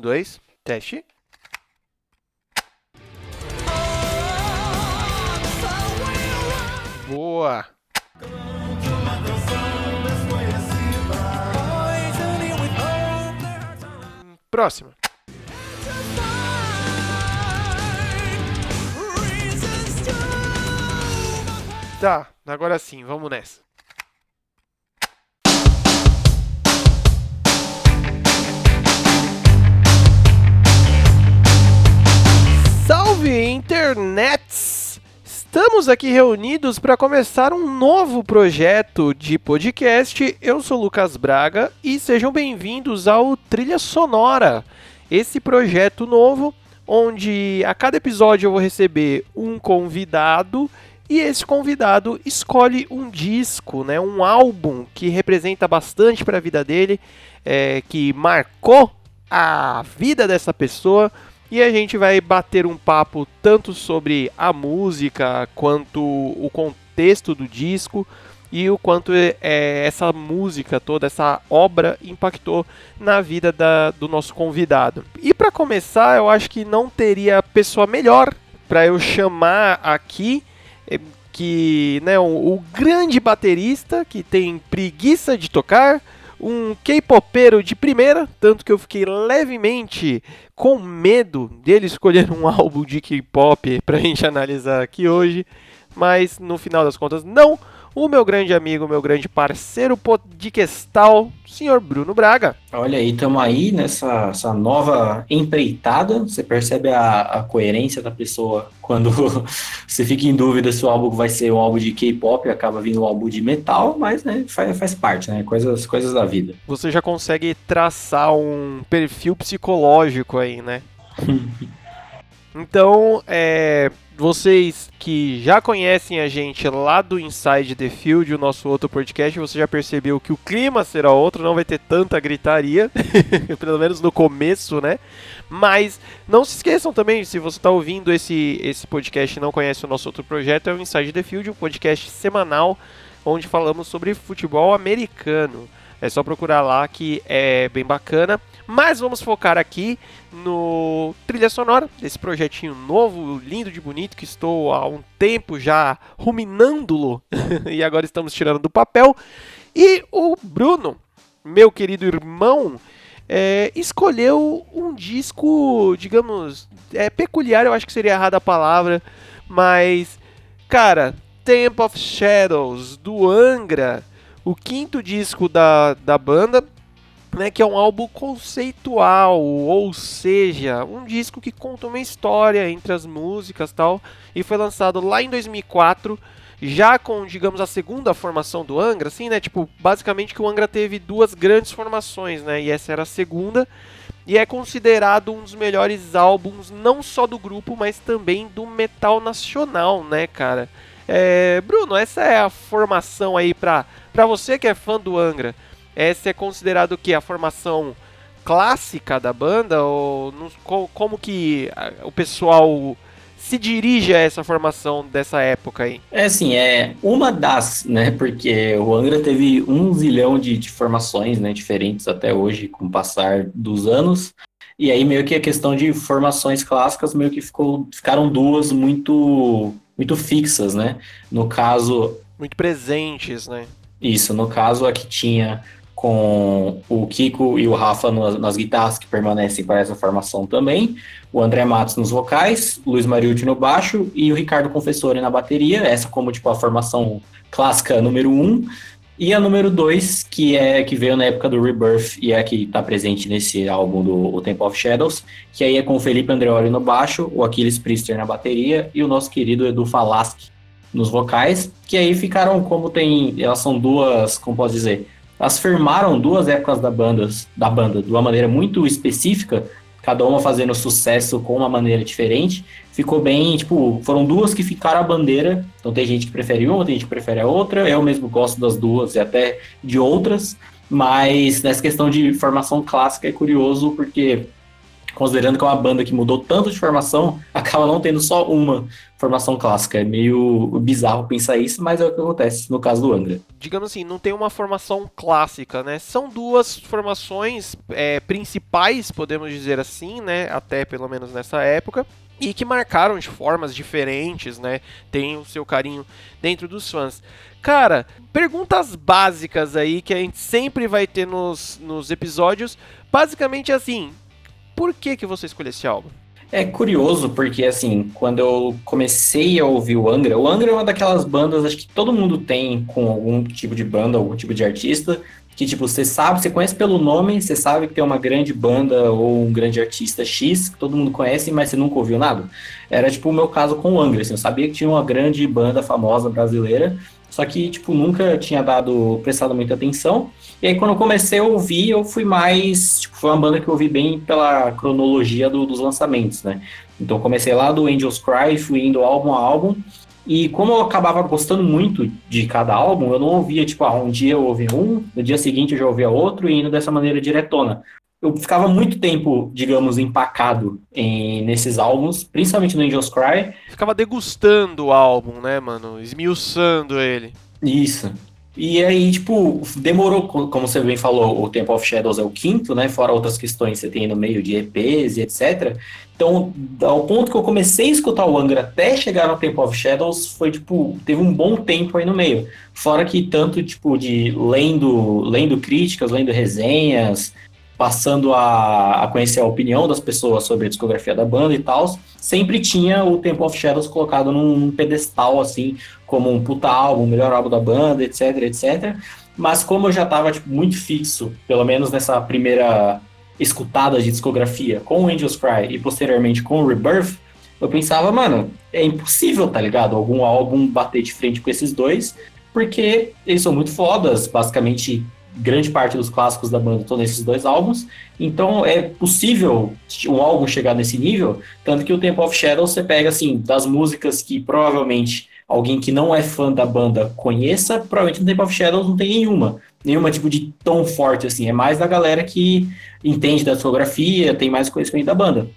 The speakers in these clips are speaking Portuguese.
Dois, teste. Boa! Próxima. Tá, agora sim, vamos nessa. Salve internets! Estamos aqui reunidos para começar um novo projeto de podcast. Eu sou Lucas Braga e sejam bem-vindos ao Trilha Sonora, esse projeto novo onde a cada episódio eu vou receber um convidado e esse convidado escolhe um disco, né, um álbum que representa bastante para a vida dele, é, que marcou a vida dessa pessoa e a gente vai bater um papo tanto sobre a música quanto o contexto do disco e o quanto é, essa música toda, essa obra impactou na vida da, do nosso convidado. E para começar, eu acho que não teria pessoa melhor para eu chamar aqui é, que né, o, o grande baterista que tem preguiça de tocar, um K-popeiro de primeira, tanto que eu fiquei levemente com medo dele escolher um álbum de K-pop pra gente analisar aqui hoje, mas no final das contas não o meu grande amigo, meu grande parceiro podcastal, senhor Bruno Braga. Olha aí, estamos aí nessa nova empreitada. Você percebe a, a, coerência da pessoa quando você fica em dúvida se o álbum vai ser um álbum de K-pop e acaba vindo um álbum de metal, mas né, faz, faz parte, né? Coisas, coisas da vida. Você já consegue traçar um perfil psicológico aí, né? então, é vocês que já conhecem a gente lá do Inside the Field, o nosso outro podcast, você já percebeu que o clima será outro, não vai ter tanta gritaria, pelo menos no começo, né? Mas não se esqueçam também, se você está ouvindo esse, esse podcast e não conhece o nosso outro projeto, é o Inside the Field, um podcast semanal onde falamos sobre futebol americano. É só procurar lá que é bem bacana. Mas vamos focar aqui no trilha sonora desse projetinho novo, lindo de bonito, que estou há um tempo já ruminando-lo e agora estamos tirando do papel. E o Bruno, meu querido irmão, é, escolheu um disco, digamos, é peculiar, eu acho que seria errada a palavra, mas, cara, Temple of Shadows, do Angra, o quinto disco da, da banda, né, que é um álbum conceitual, ou seja, um disco que conta uma história entre as músicas tal, e foi lançado lá em 2004, já com, digamos, a segunda formação do Angra, assim, né, tipo, basicamente que o Angra teve duas grandes formações, né, e essa era a segunda, e é considerado um dos melhores álbuns, não só do grupo, mas também do metal nacional, né, cara. É, Bruno, essa é a formação aí pra, pra você que é fã do Angra, essa é considerado que a formação clássica da banda ou como que o pessoal se dirige a essa formação dessa época aí? É assim, é uma das, né? Porque o Angra teve um zilhão de, de formações, né? Diferentes até hoje, com o passar dos anos. E aí meio que a questão de formações clássicas meio que ficou, ficaram duas muito muito fixas, né? No caso, muito presentes, né? Isso, no caso a que tinha com o Kiko e o Rafa nas, nas guitarras, que permanecem para essa formação também, o André Matos nos vocais, Luiz Mariucci no baixo e o Ricardo Confessori na bateria, essa como tipo a formação clássica número um, e a número dois, que é que veio na época do Rebirth e é a que está presente nesse álbum do o Temple of Shadows, que aí é com o Felipe Andreoli no baixo, o Aquiles Priester na bateria e o nosso querido Edu Falaschi nos vocais, que aí ficaram como tem, elas são duas, como posso dizer, elas firmaram duas épocas da banda, da banda de uma maneira muito específica, cada uma fazendo sucesso com uma maneira diferente. Ficou bem, tipo, foram duas que ficaram a bandeira. Então tem gente que prefere uma, tem gente que prefere a outra. Eu mesmo gosto das duas e até de outras. Mas nessa questão de formação clássica é curioso porque considerando que é uma banda que mudou tanto de formação, acaba não tendo só uma formação clássica. É meio bizarro pensar isso, mas é o que acontece no caso do Angra. Digamos assim, não tem uma formação clássica, né? São duas formações é, principais, podemos dizer assim, né? Até pelo menos nessa época. E que marcaram de formas diferentes, né? Tem o seu carinho dentro dos fãs. Cara, perguntas básicas aí que a gente sempre vai ter nos, nos episódios. Basicamente assim, por que, que você escolheu esse álbum? É curioso, porque assim, quando eu comecei a ouvir o Angra, o Angra é uma daquelas bandas, acho que todo mundo tem com algum tipo de banda, algum tipo de artista, que tipo, você sabe, você conhece pelo nome, você sabe que tem uma grande banda ou um grande artista X, que todo mundo conhece, mas você nunca ouviu nada. Era tipo o meu caso com o Angra, assim, eu sabia que tinha uma grande banda famosa brasileira, só que tipo, nunca tinha dado, prestado muita atenção. E aí, quando eu comecei a ouvir, eu fui mais. Tipo, foi uma banda que eu ouvi bem pela cronologia do, dos lançamentos, né? Então, eu comecei lá do Angels Cry, fui indo álbum a álbum. E como eu acabava gostando muito de cada álbum, eu não ouvia, tipo, ah, um dia eu ouvi um, no dia seguinte eu já ouvia outro, e indo dessa maneira diretona. Eu ficava muito tempo, digamos, empacado em, nesses álbuns, principalmente no Angels Cry. Ficava degustando o álbum, né, mano? Esmiuçando ele. Isso. E aí, tipo, demorou, como você bem falou, o Temple of Shadows é o quinto, né? Fora outras questões que você tem no meio de EPs e etc. Então, ao ponto que eu comecei a escutar o Angra até chegar no Temple of Shadows, foi, tipo, teve um bom tempo aí no meio. Fora que tanto, tipo, de lendo, lendo críticas, lendo resenhas, passando a, a conhecer a opinião das pessoas sobre a discografia da banda e tal, sempre tinha o Temple of Shadows colocado num, num pedestal, assim, como um puta álbum, melhor álbum da banda, etc, etc. Mas como eu já estava tipo, muito fixo, pelo menos nessa primeira escutada de discografia com o Angels Cry e posteriormente com o Rebirth, eu pensava, mano, é impossível, tá ligado? Algum álbum bater de frente com esses dois, porque eles são muito fodas, basicamente grande parte dos clássicos da banda estão nesses dois álbuns, então é possível um álbum chegar nesse nível, tanto que o Temple of Shadows você pega assim, das músicas que provavelmente alguém que não é fã da banda conheça, provavelmente no Temple of Shadows não tem nenhuma, nenhuma tipo de tão forte assim, é mais da galera que entende da discografia, tem mais conhecimento da banda.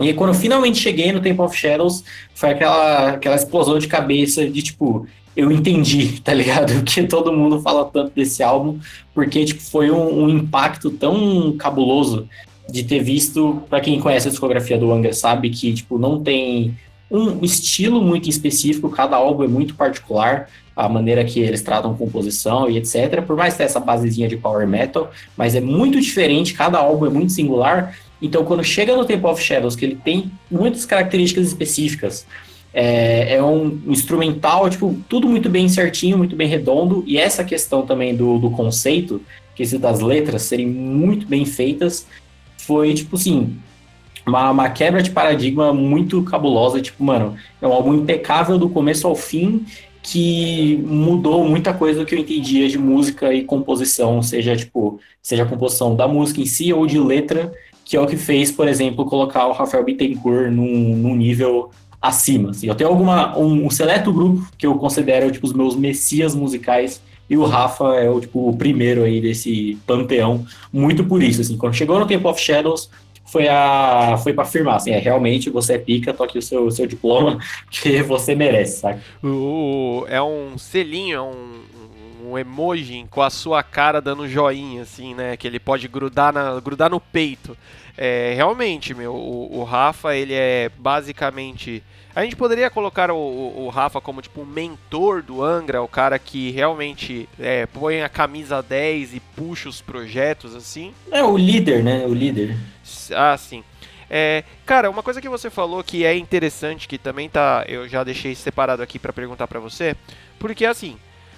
E quando eu finalmente cheguei no Temple of Shadows, foi aquela, aquela explosão de cabeça de tipo, eu entendi, tá ligado? Que todo mundo fala tanto desse álbum, porque tipo, foi um, um impacto tão cabuloso de ter visto, para quem conhece a discografia do Angra sabe que tipo não tem um estilo muito específico, cada álbum é muito particular, a maneira que eles tratam composição e etc. Por mais ter essa basezinha de power metal, mas é muito diferente, cada álbum é muito singular. Então, quando chega no Temple of Shadows, que ele tem muitas características específicas, é, é um instrumental, tipo, tudo muito bem certinho, muito bem redondo, e essa questão também do, do conceito, que é das letras serem muito bem feitas, foi, tipo assim, uma, uma quebra de paradigma muito cabulosa, tipo, mano, é um álbum impecável do começo ao fim, que mudou muita coisa do que eu entendia de música e composição, seja, tipo, seja a composição da música em si ou de letra, que é o que fez, por exemplo, colocar o Rafael Bittencourt num, num nível acima. Assim. Eu tenho alguma, um, um, seleto grupo que eu considero tipo, os meus messias musicais e o Rafa é o, tipo, o primeiro aí desse panteão, muito por isso. Assim. Quando chegou no Temple of Shadows, foi a foi para afirmar assim, é realmente você é pica, toque o seu, seu diploma que você merece? O, é um selinho, é um, um emoji com a sua cara dando joinha assim, né, que ele pode grudar na grudar no peito. É, realmente, meu, o, o Rafa, ele é basicamente a gente poderia colocar o, o, o, Rafa como tipo um mentor do Angra, o cara que realmente é, põe a camisa 10 e puxa os projetos assim. É o líder, né? O líder. Ah, sim. É, cara, uma coisa que você falou que é interessante, que também tá, eu já deixei separado aqui para perguntar para você, porque assim,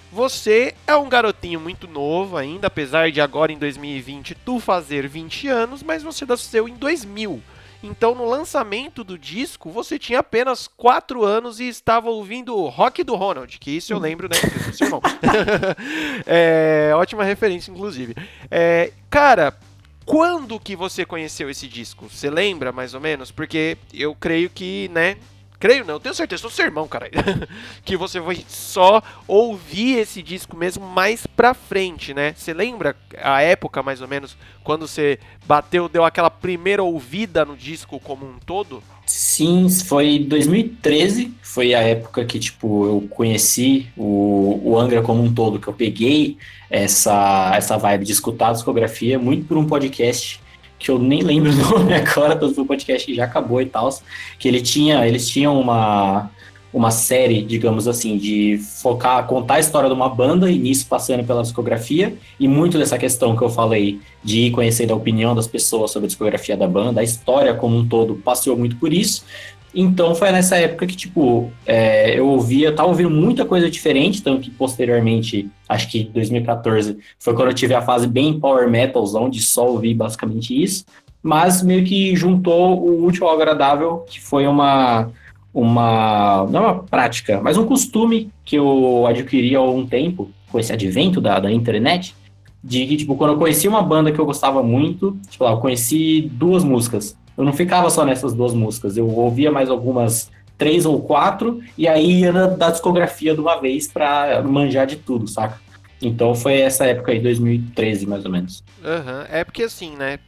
você é um garotinho muito novo ainda, apesar de agora em 2020 tu fazer 20 anos, mas você nasceu em 2000. Então, no lançamento do disco, você tinha apenas 4 anos e estava ouvindo Rock do Ronald, que isso eu lembro, né? Seu irmão. é, ótima referência, inclusive. É, cara, quando que você conheceu esse disco? Você lembra, mais ou menos? Porque eu creio que, né, creio não, tenho certeza, sou seu irmão, caralho. que você vai só ouvir esse disco mesmo mais pra frente, né? Você lembra a época, mais ou menos, quando você bateu, deu aquela primeira ouvida no disco como um todo? Sim, foi 2013, foi a época que, tipo, eu conheci o, o Angra como um todo, que eu peguei essa, essa vibe de escutar a discografia muito por um podcast que eu nem lembro o nome agora do podcast que já acabou e tal, que ele tinha, eles tinham uma uma série, digamos assim, de focar, contar a história de uma banda e nisso passando pela discografia e muito dessa questão que eu falei de ir conhecendo a opinião das pessoas sobre a discografia da banda, a história como um todo passeou muito por isso. Então foi nessa época que, tipo, é, eu ouvia, eu tava ouvindo muita coisa diferente, tanto que posteriormente, acho que 2014, foi quando eu tive a fase bem power metal, onde só ouvi basicamente isso, mas meio que juntou o útil ao agradável, que foi uma, uma, não é uma prática, mas um costume que eu adquiri há algum tempo, com esse advento da, da internet, de que, tipo, quando eu conheci uma banda que eu gostava muito, tipo, lá, eu conheci duas músicas, eu não ficava só nessas duas músicas, eu ouvia mais algumas três ou quatro, e aí ia da discografia de uma vez pra manjar de tudo, saca? Então foi essa época aí, 2013, mais ou menos. Uhum. É porque assim, né?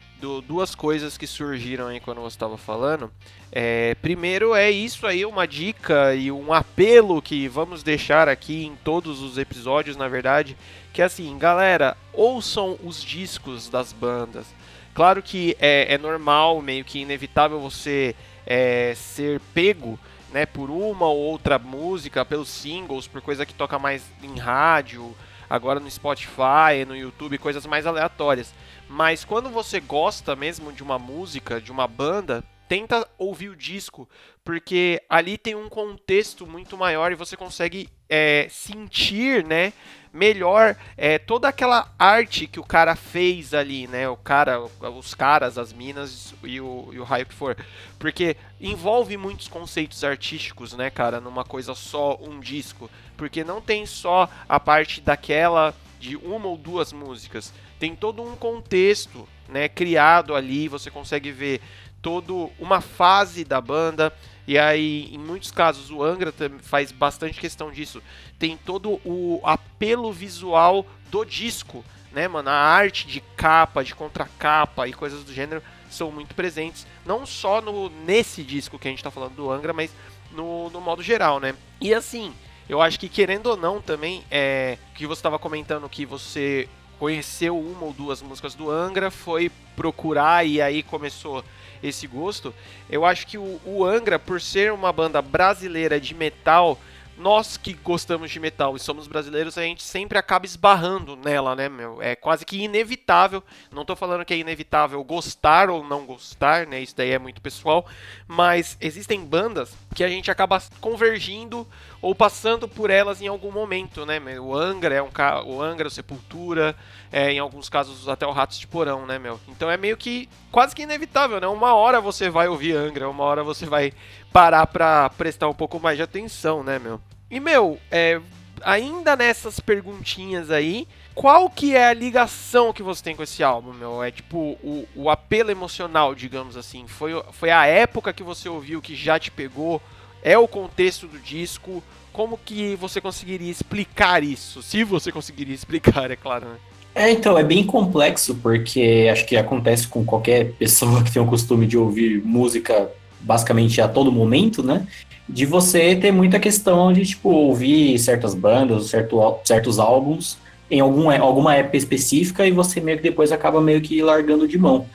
Duas coisas que surgiram aí quando você estava falando. É, primeiro é isso aí, uma dica e um apelo que vamos deixar aqui em todos os episódios, na verdade, que assim, galera, ouçam os discos das bandas. Claro que é, é normal, meio que inevitável você é, ser pego né, por uma ou outra música, pelos singles, por coisa que toca mais em rádio, agora no Spotify, no YouTube, coisas mais aleatórias. Mas quando você gosta mesmo de uma música, de uma banda, tenta ouvir o disco, porque ali tem um contexto muito maior e você consegue é, sentir, né, melhor é, toda aquela arte que o cara fez ali, né, o cara, os caras, as minas e o, e o raio que for, porque envolve muitos conceitos artísticos, né, cara, numa coisa só, um disco, porque não tem só a parte daquela de uma ou duas músicas, tem todo um contexto, né, criado ali, você consegue ver todo uma fase da banda. E aí, em muitos casos, o Angra faz bastante questão disso. Tem todo o apelo visual do disco, né, mano? A arte de capa, de contracapa e coisas do gênero são muito presentes. Não só no, nesse disco que a gente tá falando do Angra, mas no, no modo geral, né? E assim, eu acho que querendo ou não também, é que você estava comentando que você conheceu uma ou duas músicas do Angra, foi procurar e aí começou esse gosto. Eu acho que o, o Angra, por ser uma banda brasileira de metal, nós que gostamos de metal e somos brasileiros, a gente sempre acaba esbarrando nela, né, meu? É quase que inevitável. Não tô falando que é inevitável gostar ou não gostar, né? Isso daí é muito pessoal. Mas existem bandas que a gente acaba convergindo ou passando por elas em algum momento, né? O Angra é um ca... o Angra, o Sepultura, é, em alguns casos até o Ratos de Porão, né, meu? Então é meio que quase que inevitável, né? Uma hora você vai ouvir Angra, uma hora você vai parar pra prestar um pouco mais de atenção, né, meu? E, meu, é, ainda nessas perguntinhas aí, qual que é a ligação que você tem com esse álbum, meu? É tipo o, o apelo emocional, digamos assim. Foi, foi a época que você ouviu que já te pegou? É o contexto do disco? Como que você conseguiria explicar isso? Se você conseguiria explicar, é claro, né? É, então, é bem complexo, porque acho que acontece com qualquer pessoa que tem o costume de ouvir música basicamente a todo momento, né? De você ter muita questão de, tipo, ouvir certas bandas, certo, certos álbuns em algum, alguma época específica e você meio que depois acaba meio que largando de mão.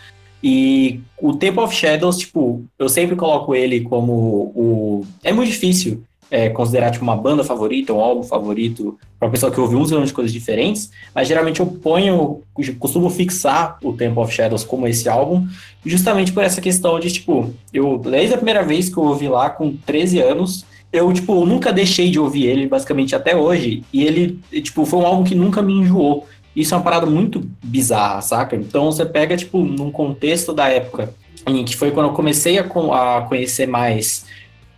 E o Temple of Shadows, tipo, eu sempre coloco ele como o. É muito difícil é, considerar tipo, uma banda favorita, um álbum favorito, para pessoa que ouve um zilhão de coisas diferentes, mas geralmente eu ponho, costumo fixar o Temple of Shadows como esse álbum, justamente por essa questão de, tipo, eu, desde a primeira vez que eu ouvi lá, com 13 anos, eu, tipo, nunca deixei de ouvir ele, basicamente, até hoje, e ele, tipo, foi um álbum que nunca me enjoou. Isso é uma parada muito bizarra, saca? Então você pega, tipo, num contexto da época, em que foi quando eu comecei a, a conhecer mais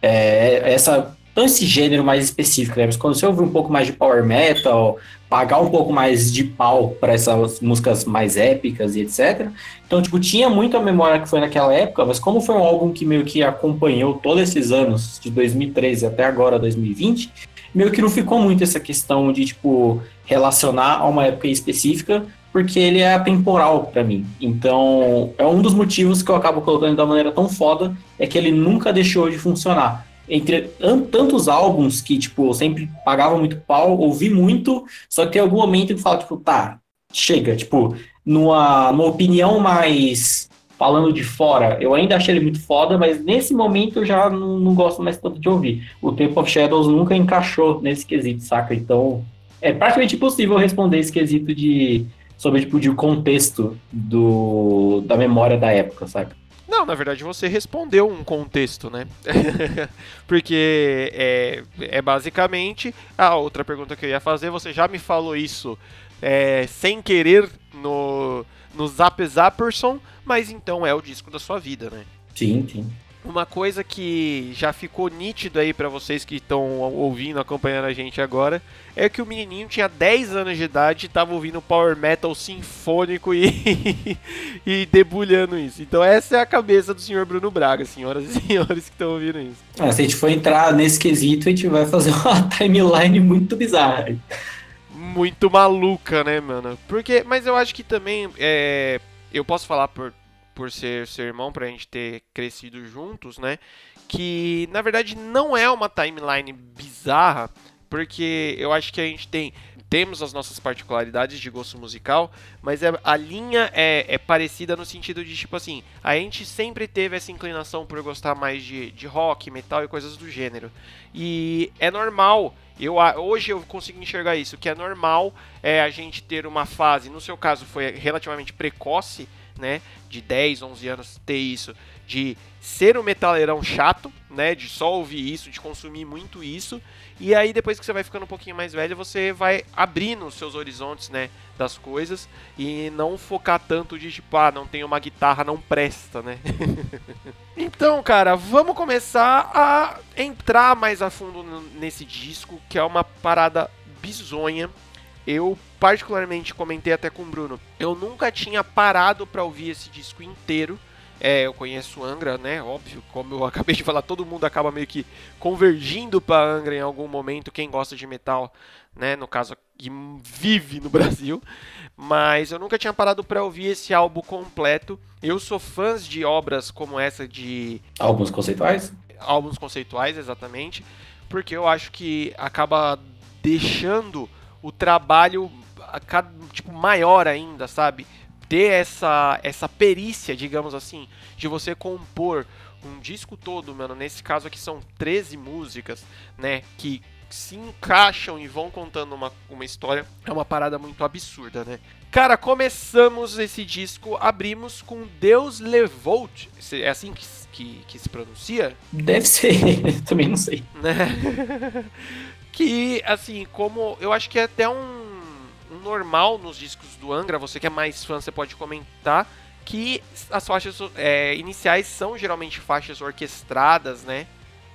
é, essa não esse gênero mais específico, né? Mas quando você ouvir um pouco mais de power metal, pagar um pouco mais de pau para essas músicas mais épicas e etc. Então, tipo, tinha muito a memória que foi naquela época, mas como foi um álbum que meio que acompanhou todos esses anos, de 2013 até agora, 2020, meio que não ficou muito essa questão de, tipo, relacionar a uma época específica, porque ele é atemporal para mim. Então, é um dos motivos que eu acabo colocando da maneira tão foda, é que ele nunca deixou de funcionar. Entre tantos álbuns que, tipo, eu sempre pagava muito pau, ouvi muito, só que tem algum momento que fala, tipo, tá, chega, tipo, numa, numa opinião mais falando de fora, eu ainda achei ele muito foda, mas nesse momento eu já não, não gosto mais tanto de ouvir. O Temple of Shadows nunca encaixou nesse quesito, saca? Então, é praticamente impossível responder esse quesito de sobre tipo de contexto do da memória da época, saca? Não, na verdade você respondeu um contexto, né? Porque é, é basicamente a outra pergunta que eu ia fazer. Você já me falou isso é, sem querer no, no Zap Zapperson, mas então é o disco da sua vida, né? Sim, sim. Uma coisa que já ficou nítido aí para vocês que estão ouvindo, acompanhando a gente agora, é que o menininho tinha 10 anos de idade e tava ouvindo power metal sinfônico e, e debulhando isso. Então essa é a cabeça do senhor Bruno Braga, senhoras e senhores que estão ouvindo isso. Ah, se a gente for entrar nesse quesito, a gente vai fazer uma timeline muito bizarra. Muito maluca, né, mano? Porque, mas eu acho que também é, eu posso falar por por ser seu irmão, pra gente ter crescido juntos, né? Que na verdade não é uma timeline bizarra, porque eu acho que a gente tem temos as nossas particularidades de gosto musical, mas é, a linha é, é, parecida no sentido de, tipo assim, a gente sempre teve essa inclinação por gostar mais de, de rock, metal e coisas do gênero. E é normal, eu, hoje eu consigo enxergar isso, que é normal é, a gente ter uma fase, no seu caso foi relativamente precoce, né, de 10, 11 anos ter isso, de ser um metaleirão chato, né, de só ouvir isso, de consumir muito isso, e aí depois que você vai ficando um pouquinho mais velho, você vai abrindo os seus horizontes, né, das coisas e não focar tanto de tipo, ah, não tem uma guitarra, não presta, né? então, cara, vamos começar a entrar mais a fundo nesse disco, que é uma parada bizonha eu particularmente comentei até com o Bruno, eu nunca tinha parado para ouvir esse disco inteiro. É, eu conheço Angra, né? Óbvio, como eu acabei de falar, todo mundo acaba meio que convergindo para Angra em algum momento, quem gosta de metal, né? No caso, que vive no Brasil. Mas eu nunca tinha parado para ouvir esse álbum completo. Eu sou fã de obras como essa de. Álbuns conceituais? Álbuns conceituais, exatamente. Porque eu acho que acaba deixando o trabalho tipo maior ainda, sabe? Ter essa essa perícia, digamos assim, de você compor um disco todo, mano. Nesse caso aqui são 13 músicas, né, que se encaixam e vão contando uma, uma história, é uma parada muito absurda, né? Cara, começamos esse disco, abrimos com Deus levou É assim que, que, que se pronuncia? Deve ser, também não sei. Né? Que, assim, como eu acho que é até um, um normal nos discos do Angra, você que é mais fã, você pode comentar que as faixas é, iniciais são geralmente faixas orquestradas, né?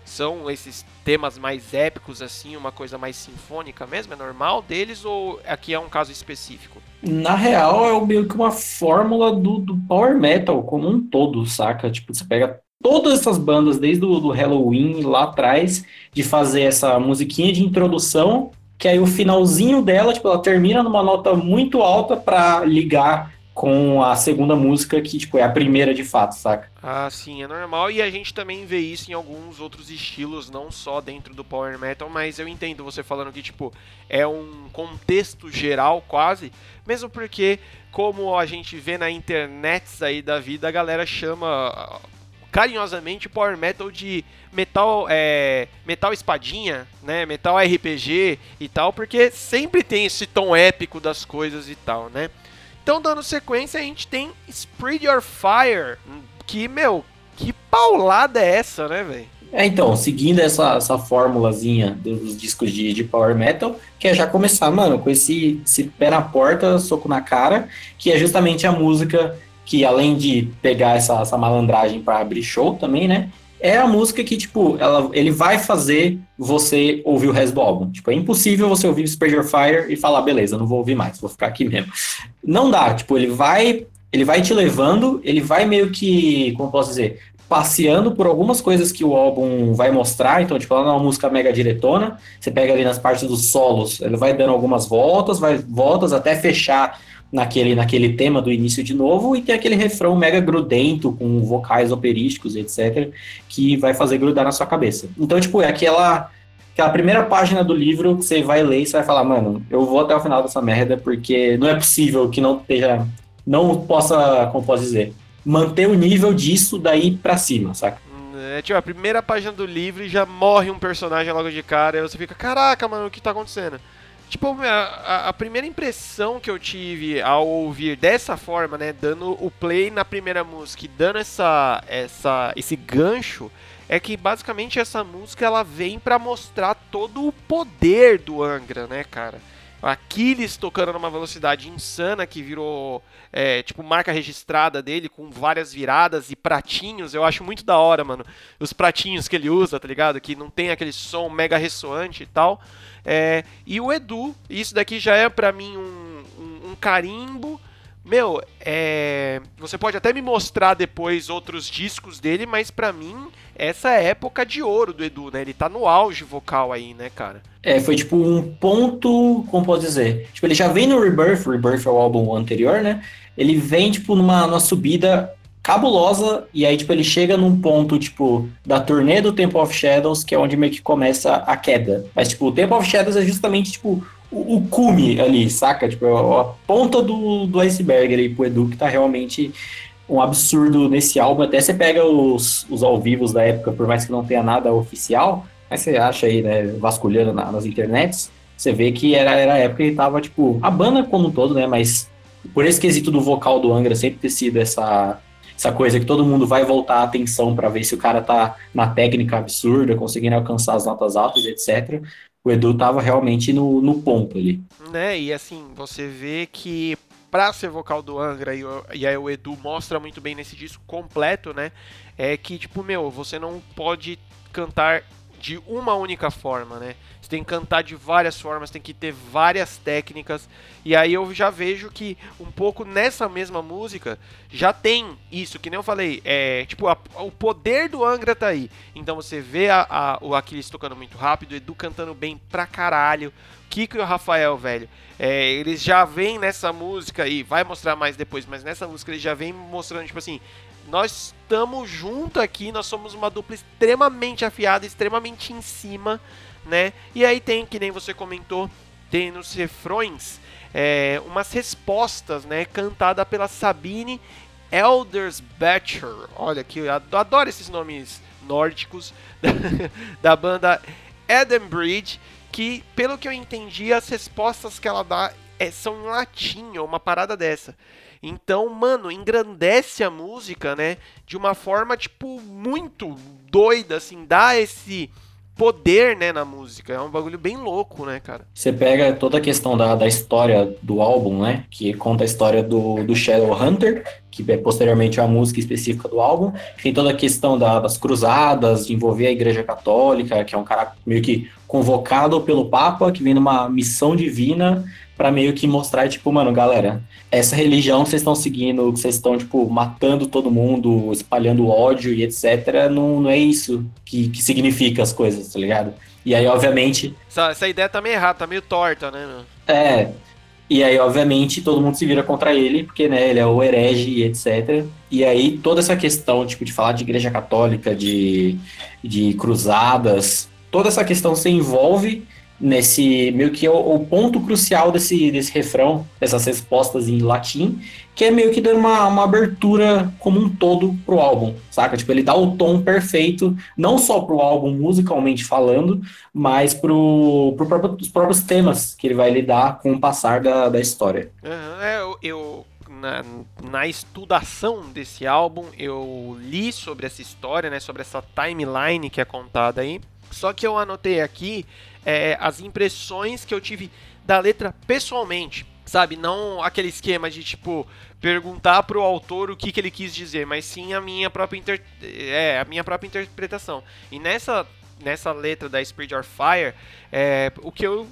São esses temas mais épicos, assim, uma coisa mais sinfônica mesmo? É normal deles ou aqui é um caso específico? Na real, é meio que uma fórmula do, do power metal como um todo, saca? Tipo, você pega todas essas bandas, desde o do Halloween lá atrás, de fazer essa musiquinha de introdução, que aí o finalzinho dela, tipo, ela termina numa nota muito alta para ligar com a segunda música, que, tipo, é a primeira de fato, saca? Ah, sim, é normal. E a gente também vê isso em alguns outros estilos, não só dentro do Power Metal, mas eu entendo você falando que, tipo, é um contexto geral quase, mesmo porque, como a gente vê na internet aí da vida, a galera chama carinhosamente power metal de metal é, metal espadinha, né? Metal RPG e tal, porque sempre tem esse tom épico das coisas e tal, né? Então, dando sequência, a gente tem Spread Your Fire, que, meu, que paulada é essa, né, velho? É, então, seguindo essa, essa formulazinha dos discos de, de power metal, que é já começar, mano, com esse, esse pé na porta, soco na cara, que é justamente a música que além de pegar essa, essa malandragem para abrir show também, né? é a música que, tipo, ela, ele vai fazer você ouvir o resto do álbum. Tipo, é impossível você ouvir Spade Fire e falar, beleza, não vou ouvir mais, vou ficar aqui mesmo. Não dá, tipo, ele vai, ele vai te levando, ele vai meio que, como posso dizer, passeando por algumas coisas que o álbum vai mostrar. Então, tipo, ela não é uma música mega diretona. Você pega ali nas partes dos solos, ele vai dando algumas voltas, vai voltas até fechar naquele, naquele tema do início de novo, e tem aquele refrão mega grudento, com vocais operísticos, etc., que vai fazer grudar na sua cabeça. Então, tipo, é aquela, aquela primeira página do livro que você vai ler e você vai falar, mano, eu vou até o final dessa merda, porque não é possível que não esteja. Não possa, como posso dizer, manter o nível disso daí pra cima, saca? É tipo, a primeira página do livro já morre um personagem logo de cara, e você fica, caraca, mano, o que tá acontecendo? Tipo, a, a, primeira impressão que eu tive ao ouvir dessa forma, né, dando o play na primeira música e dando essa, essa, esse gancho, é que basicamente essa música ela vem para mostrar todo o poder do Angra, né, cara? Aquiles tocando numa velocidade insana que virou é, tipo marca registrada dele com várias viradas e pratinhos. Eu acho muito da hora, mano. Os pratinhos que ele usa, tá ligado? Que não tem aquele som mega ressoante e tal. É, e o Edu, isso daqui já é para mim um, um, um, carimbo. Meu, é, você pode até me mostrar depois outros discos dele, mas para mim essa é época de ouro do Edu, né? Ele tá no auge vocal aí, né, cara? É, foi tipo um ponto, como posso dizer? Tipo, ele já vem no Rebirth, Rebirth é o álbum anterior, né? Ele vem, tipo, numa, numa subida cabulosa, e aí, tipo, ele chega num ponto, tipo, da turnê do Temple of Shadows, que é onde meio que começa a queda. Mas, tipo, o Temple of Shadows é justamente, tipo, o, cume ali, saca? Tipo, é a ponta do, do iceberg ali pro Edu, que tá realmente um absurdo nesse álbum. Até você pega os, os ao vivos da época, por mais que não tenha nada oficial, mas você acha aí, né, vasculhando na, nas internets, você vê que era, era a época que tava, tipo, a banda como um todo, né, mas por esse quesito do vocal do Angra sempre ter sido essa essa coisa que todo mundo vai voltar a atenção para ver se o cara tá na técnica absurda, conseguindo alcançar as notas altas, etc. O Edu tava realmente no, no ponto ali. Né, e assim, você vê que pra ser vocal do Angra, e, e aí o Edu mostra muito bem nesse disco completo, né? É que, tipo, meu, você não pode cantar de uma única forma, né? Você tem que cantar de várias formas, tem que ter várias técnicas. E aí eu já vejo que um pouco nessa mesma música já tem isso, que nem eu falei, é tipo, a, o poder do Angra tá aí. Então você vê a, a, o Aquiles tocando muito rápido, o Edu cantando bem pra caralho. Kiko e o Rafael, velho, é, eles já vêm nessa música e vai mostrar mais depois, mas nessa música eles já vêm mostrando, tipo assim, nós estamos juntos aqui, nós somos uma dupla extremamente afiada, extremamente em cima, né? E aí tem, que nem você comentou, tem nos refrões é, umas respostas, né? Cantada pela Sabine Elders Batcher. Olha que eu adoro esses nomes nórdicos da, da banda Eden Bridge, que pelo que eu entendi as respostas que ela dá é, são em latim, ou uma parada dessa. Então, mano, engrandece a música, né? De uma forma, tipo, muito doida, assim, dá esse poder, né, na música. É um bagulho bem louco, né, cara? Você pega toda a questão da, da história do álbum, né? Que conta a história do, do Shadow Hunter, que é posteriormente a música específica do álbum. Tem toda a questão da, das cruzadas, de envolver a Igreja Católica, que é um cara meio que convocado pelo Papa, que vem numa missão divina para meio que mostrar, tipo, mano, galera, essa religião que vocês estão seguindo, que vocês estão, tipo, matando todo mundo, espalhando ódio e etc., não, não é isso que, que significa as coisas, tá ligado? E aí, obviamente. Essa, essa ideia tá meio errada, tá meio torta, né, meu? É. E aí, obviamente, todo mundo se vira contra ele, porque, né, ele é o herege e etc. E aí, toda essa questão, tipo, de falar de igreja católica, de, de cruzadas, toda essa questão se envolve nesse meio que é o, o, ponto crucial desse, desse refrão, dessas respostas em latim, que é meio que dando uma, uma abertura como um todo pro álbum, saca? Tipo, ele dá o tom perfeito, não só pro álbum musicalmente falando, mas pro, pro próprio, os próprios temas que ele vai lidar com o passar da, da história. É, eu, eu na, na, estudação desse álbum, eu li sobre essa história, né, sobre essa timeline que é contada aí, só que eu anotei aqui é, as impressões que eu tive da letra pessoalmente. Sabe, não aquele esquema de tipo perguntar pro autor o que, que ele quis dizer, mas sim a minha própria inter... é, a minha própria interpretação. E nessa nessa letra da Spirit of Fire, é, o que eu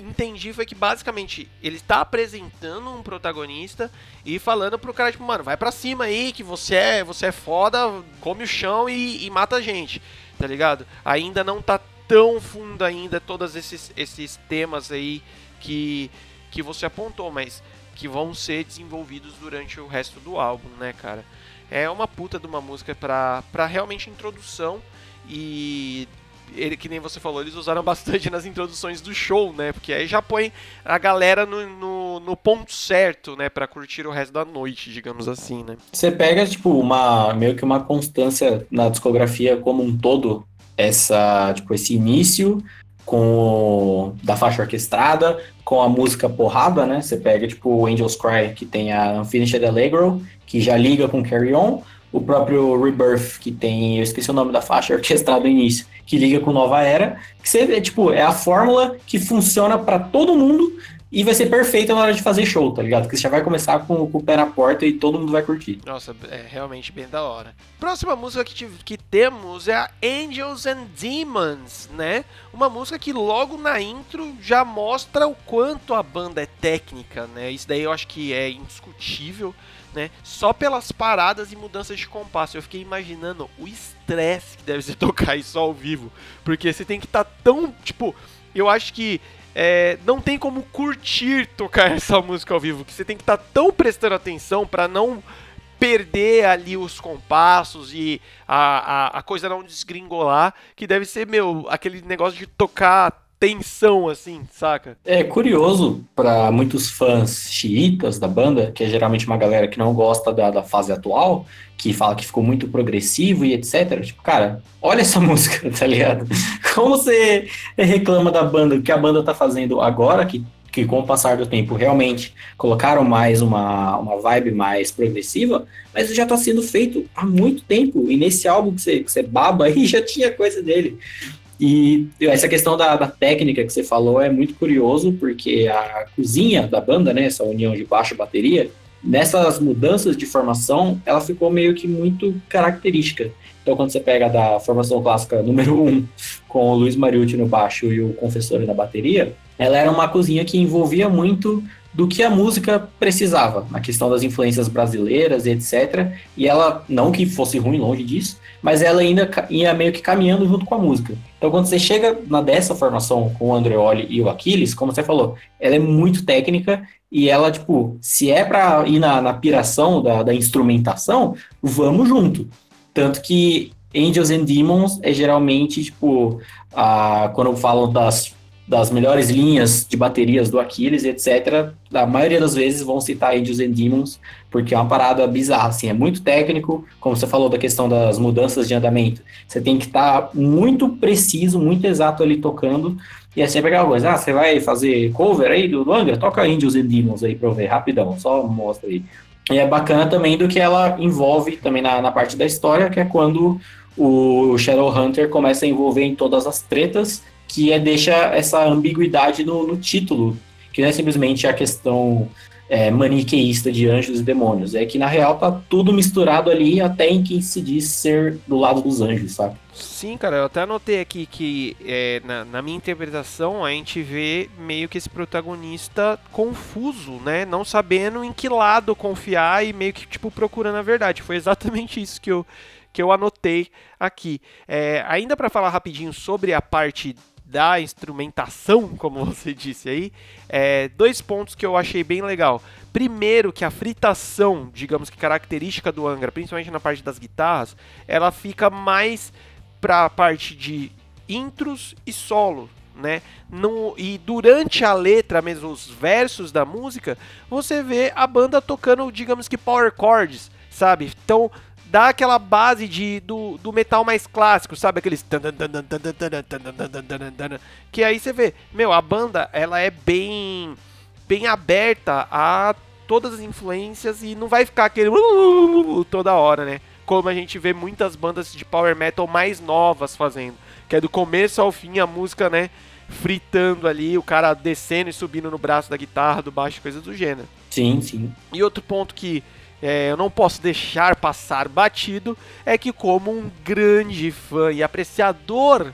entendi foi que basicamente ele está apresentando um protagonista e falando pro cara, tipo, mano, vai pra cima aí, que você é, você é foda, come o chão e, e mata a gente, tá ligado? Ainda não tá tão fundo ainda todos esses, esses temas aí que, que você apontou, mas que vão ser desenvolvidos durante o resto do álbum, né, cara? É uma puta de uma música pra, pra realmente introdução e ele, que nem você falou, eles usaram bastante nas introduções do show, né? Porque aí já põe a galera no, no, no ponto certo, né? Pra curtir o resto da noite, digamos assim, né? Você pega, tipo, uma meio que uma constância na discografia como um todo, essa, tipo, esse início com o, da faixa orquestrada, com a música porrada, né? Você pega, tipo, Angels Cry, que tem a Unfinished Allegro, que já liga com Carry On, o próprio Rebirth, que tem, eu esqueci o nome da faixa, orquestrada início, que liga com Nova Era, que você vê, tipo, é a fórmula que funciona para todo mundo e vai ser perfeita na hora de fazer show, tá ligado? Porque você já vai começar com, com, o pé na porta e todo mundo vai curtir. Nossa, é realmente bem da hora. Próxima música que, que temos é a Angels and Demons, né? Uma música que logo na intro já mostra o quanto a banda é técnica, né? Isso daí eu acho que é indiscutível né? Só pelas paradas e mudanças de compasso. Eu fiquei imaginando o estresse que deve ser tocar isso ao vivo. Porque você tem que estar tá tão. Tipo, eu acho que é, não tem como curtir tocar essa música ao vivo. Que você tem que estar tá tão prestando atenção para não perder ali os compassos e a, a, a coisa não desgringolar. Que deve ser, meu, aquele negócio de tocar tensão, assim, saca? É curioso para muitos fãs xiitas da banda, que é geralmente uma galera que não gosta da, da fase atual, que fala que ficou muito progressivo e etc. Tipo, cara, olha essa música, tá ligado? Como você reclama da banda, que a banda tá fazendo agora, que que com o passar do tempo realmente colocaram mais uma, uma vibe mais progressiva, mas já está sendo feito há muito tempo. E nesse álbum que você, que você baba aí já tinha coisa dele. E essa questão da, da, técnica que você falou é muito curioso, porque a cozinha da banda, né, essa união de baixo e bateria, nessas mudanças de formação, ela ficou meio que muito característica. Então, quando você pega da formação clássica número 1, um, com o Luiz Mariucci no baixo e o Confessor na bateria, ela era uma cozinha que envolvia muito do que a música precisava, na questão das influências brasileiras etc. E ela, não que fosse ruim, longe disso, mas ela ainda ia meio que caminhando junto com a música. Então, quando você chega na dessa formação com o Andreoli e o Aquiles, como você falou, ela é muito técnica e ela, tipo, se é para ir na, na piração da, da instrumentação, vamos junto. Tanto que Angels and Demons é geralmente, tipo, a, quando falam das das melhores linhas de baterias do Aquiles, etc., a maioria das vezes vão citar Angels and Demons, porque é uma parada bizarra, assim, é muito técnico, como você falou da questão das mudanças de andamento, você tem que estar tá muito preciso, muito exato ali tocando, e é sempre aquela coisa, ah, você vai fazer cover aí do, do Angra? Toca Angels and Demons aí pra eu ver, rapidão, só mostra aí. E é bacana também do que ela envolve também na, na parte da história, que é quando o Shadowhunter começa a envolver em todas as tretas, que é, deixa essa ambiguidade no, no título, que não é simplesmente a questão é, maniqueísta de anjos e demônios, é que na real tá tudo misturado ali até em quem se diz ser do lado dos anjos, sabe? Sim, cara, eu até anotei aqui que é, na, na, minha interpretação a gente vê meio que esse protagonista confuso, né? Não sabendo em que lado confiar e meio que tipo procurando a verdade. Foi exatamente isso que eu, que eu anotei aqui. É, ainda para falar rapidinho sobre a parte da instrumentação, como você disse aí, é, dois pontos que eu achei bem legal. Primeiro, que a fritação, digamos que característica do Angra, principalmente na parte das guitarras, ela fica mais para a parte de intros e solo, né? No, e durante a letra, mesmo os versos da música, você vê a banda tocando, digamos que power chords, sabe? Então dá aquela base de, do, do metal mais clássico, sabe? Aqueles. Que aí você vê, meu, a banda ela é bem, bem aberta a todas as influências e não vai ficar aquele toda hora, né? Como a gente vê muitas bandas de power metal mais novas fazendo, que é do começo ao fim a música, né? fritando ali, o cara descendo e subindo no braço da guitarra, do baixo, coisas do gênero. Sim, sim. E outro ponto que é, eu não posso deixar passar batido é que, como um grande fã e apreciador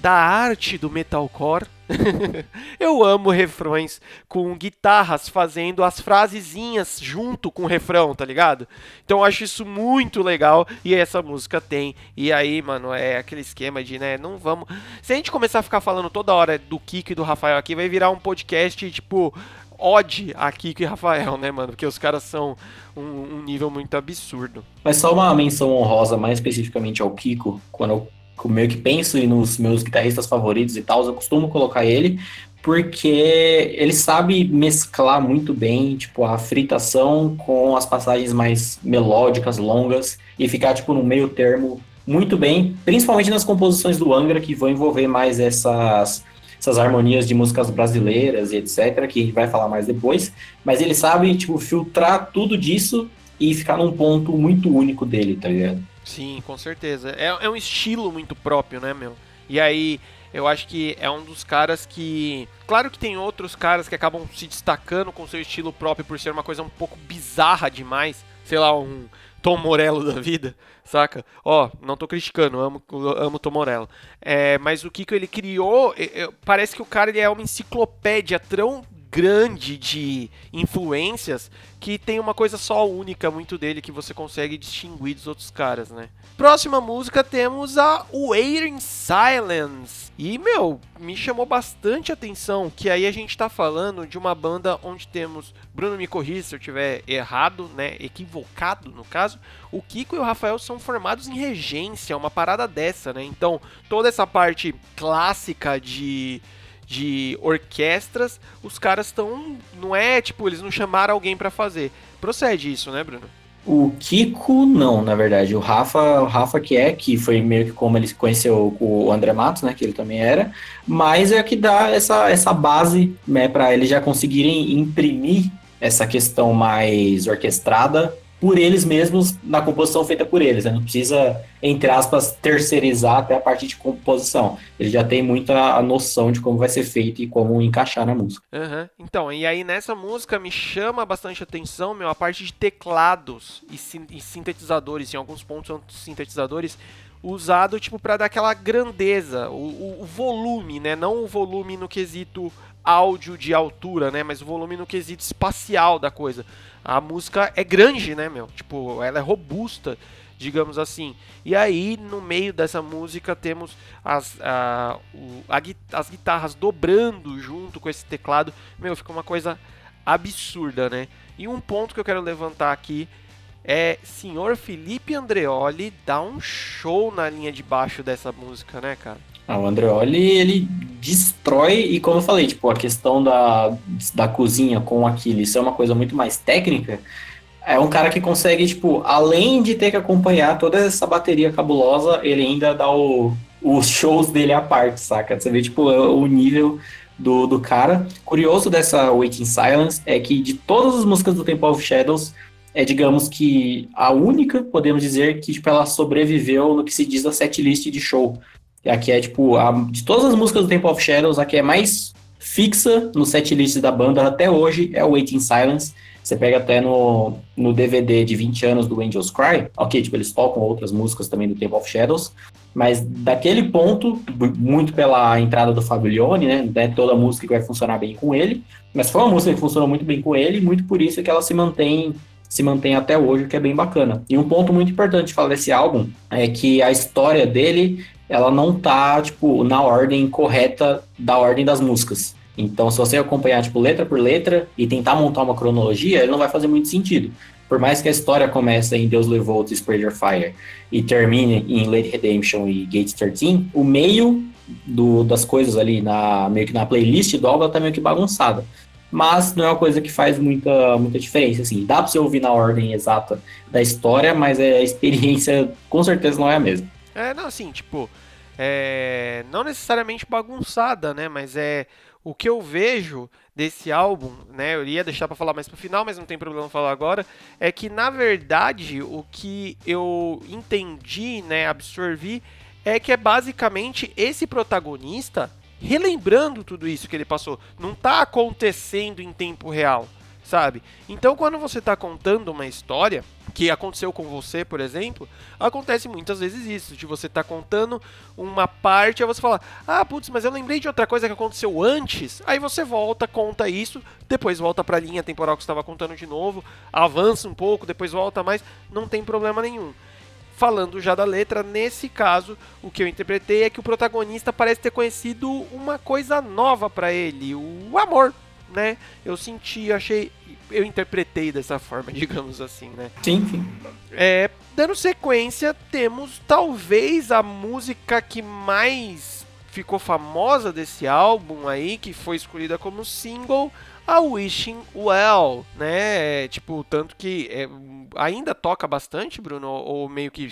da arte do metalcore, eu amo refrões com guitarras fazendo as frasezinhas junto com o refrão, tá ligado? Então eu acho isso muito legal e essa música tem. E aí, mano, é aquele esquema de, né, não vamos. Se a gente começar a ficar falando toda hora do Kiko e do Rafael aqui, vai virar um podcast tipo ode a Kiko e Rafael, né, mano? Porque os caras são um, um, nível muito absurdo. Mas só uma menção honrosa, mais especificamente ao Kiko, quando eu meio que penso nos meus guitarristas favoritos e tal, eu costumo colocar ele, porque ele sabe mesclar muito bem, tipo, a fritação com as passagens mais melódicas, longas, e ficar, tipo, no meio termo muito bem, principalmente nas composições do Angra, que vão envolver mais essas essas harmonias de músicas brasileiras e etc, que a gente vai falar mais depois, mas ele sabe, tipo, filtrar tudo disso e ficar num ponto muito único dele, tá ligado? Sim, com certeza. É, é um estilo muito próprio, né, meu? E aí, eu acho que é um dos caras que. Claro que tem outros caras que acabam se destacando com seu estilo próprio por ser uma coisa um pouco bizarra demais. Sei lá, um Tom Morello da vida, saca? Ó, não tô criticando, amo, amo Tom Morello. É, mas o Kiko ele criou, parece que o cara ele é uma enciclopédia tão grande de influências que tem uma coisa só única muito dele que você consegue distinguir dos outros caras, né? Próxima música temos a Waiting Silence. E, meu, me chamou bastante atenção que aí a gente tá falando de uma banda onde temos, Bruno me corrija se eu tiver errado, né, equivocado no caso, o Kiko e o Rafael são formados em regência, uma parada dessa, né? Então, toda essa parte clássica de de orquestras, os caras estão. Não é tipo, eles não chamaram alguém para fazer. Procede isso, né, Bruno? O Kiko, não, na verdade. O Rafa, o Rafa que é, que foi meio que como ele conheceu o André Matos, né? Que ele também era. Mas é que dá essa, essa base, né? para eles já conseguirem imprimir essa questão mais orquestrada por eles mesmos na composição feita por eles. Né? Não precisa, entre aspas, terceirizar até a parte de composição. Ele já tem muita noção de como vai ser feito e como encaixar na música. Uhum. Então, e aí nessa música me chama bastante atenção, meu, a parte de teclados e, e sintetizadores, em alguns pontos são sintetizadores usado tipo para dar aquela grandeza, o, o, o, volume, né? Não o volume no quesito áudio de altura, né? Mas o volume no quesito espacial da coisa a música é grande, né, meu? Tipo, ela é robusta, digamos assim. E aí, no meio dessa música, temos as, a, o, a, as guitarras dobrando junto com esse teclado. Meu, fica uma coisa absurda, né? E um ponto que eu quero levantar aqui é senhor Felipe Andreoli dá um show na linha de baixo dessa música, né, cara? Ah, o Andreoli, ele destrói, e como eu falei, tipo, a questão da, da cozinha com aquilo, isso é uma coisa muito mais técnica, é um cara que consegue, tipo, além de ter que acompanhar toda essa bateria cabulosa, ele ainda dá o, os shows dele à parte, saca? Você vê, tipo, o nível do, do cara. Curioso dessa Waiting Silence é que de todas as músicas do Temple of Shadows, é, digamos que a única, podemos dizer, que tipo, ela sobreviveu no que se diz da setlist de show. Aqui é, tipo, a, de todas as músicas do Temple of Shadows, a que é mais fixa no setlist da banda até hoje é o Waiting Silence. Você pega até no, no DVD de 20 anos do Angels Cry, ok, tipo, eles tocam outras músicas também do Temple of Shadows, mas daquele ponto, muito pela entrada do Fabiglione, né, é toda música que vai funcionar bem com ele, mas foi uma música que funcionou muito bem com ele, muito por isso que ela se mantém se mantém até hoje, o que é bem bacana. E um ponto muito importante de falar desse álbum é que a história dele ela não tá, tipo, na ordem correta da ordem das músicas. Então, se você acompanhar, tipo, letra por letra e tentar montar uma cronologia, ele não vai fazer muito sentido. Por mais que a história comece em Deus Levou to Sprayer Fire e termine em Lady Redemption e Gates 13, o meio do, das coisas ali, na, meio que na playlist do álbum, tá meio que bagunçada. Mas não é uma coisa que faz muita, muita diferença, assim. Dá pra você ouvir na ordem exata da história, mas é, a experiência com certeza não é a mesma. É, não, assim, tipo, é, não necessariamente bagunçada, né? Mas é o que eu vejo desse álbum, né? Eu ia deixar para falar mais pro final, mas não tem problema falar agora. É que na verdade o que eu entendi, né? Absorvi é que é basicamente esse protagonista relembrando tudo isso que ele passou. Não tá acontecendo em tempo real, sabe? Então, quando você tá contando uma história que aconteceu com você, por exemplo, acontece muitas vezes isso, de você tá contando uma parte, aí você fala: "Ah, putz, mas eu lembrei de outra coisa que aconteceu antes". Aí você volta, conta isso, depois volta para a linha temporal que estava contando de novo, avança um pouco, depois volta mais, não tem problema nenhum falando já da letra, nesse caso, o que eu interpretei é que o protagonista parece ter conhecido uma coisa nova para ele, o amor, né? Eu senti, achei, eu interpretei dessa forma, digamos assim, né? Sim, sim. É, dando sequência, temos talvez a música que mais ficou famosa desse álbum aí, que foi escolhida como single, a Wishing Well, né? Tipo, tanto que é, ainda toca bastante, Bruno, ou meio que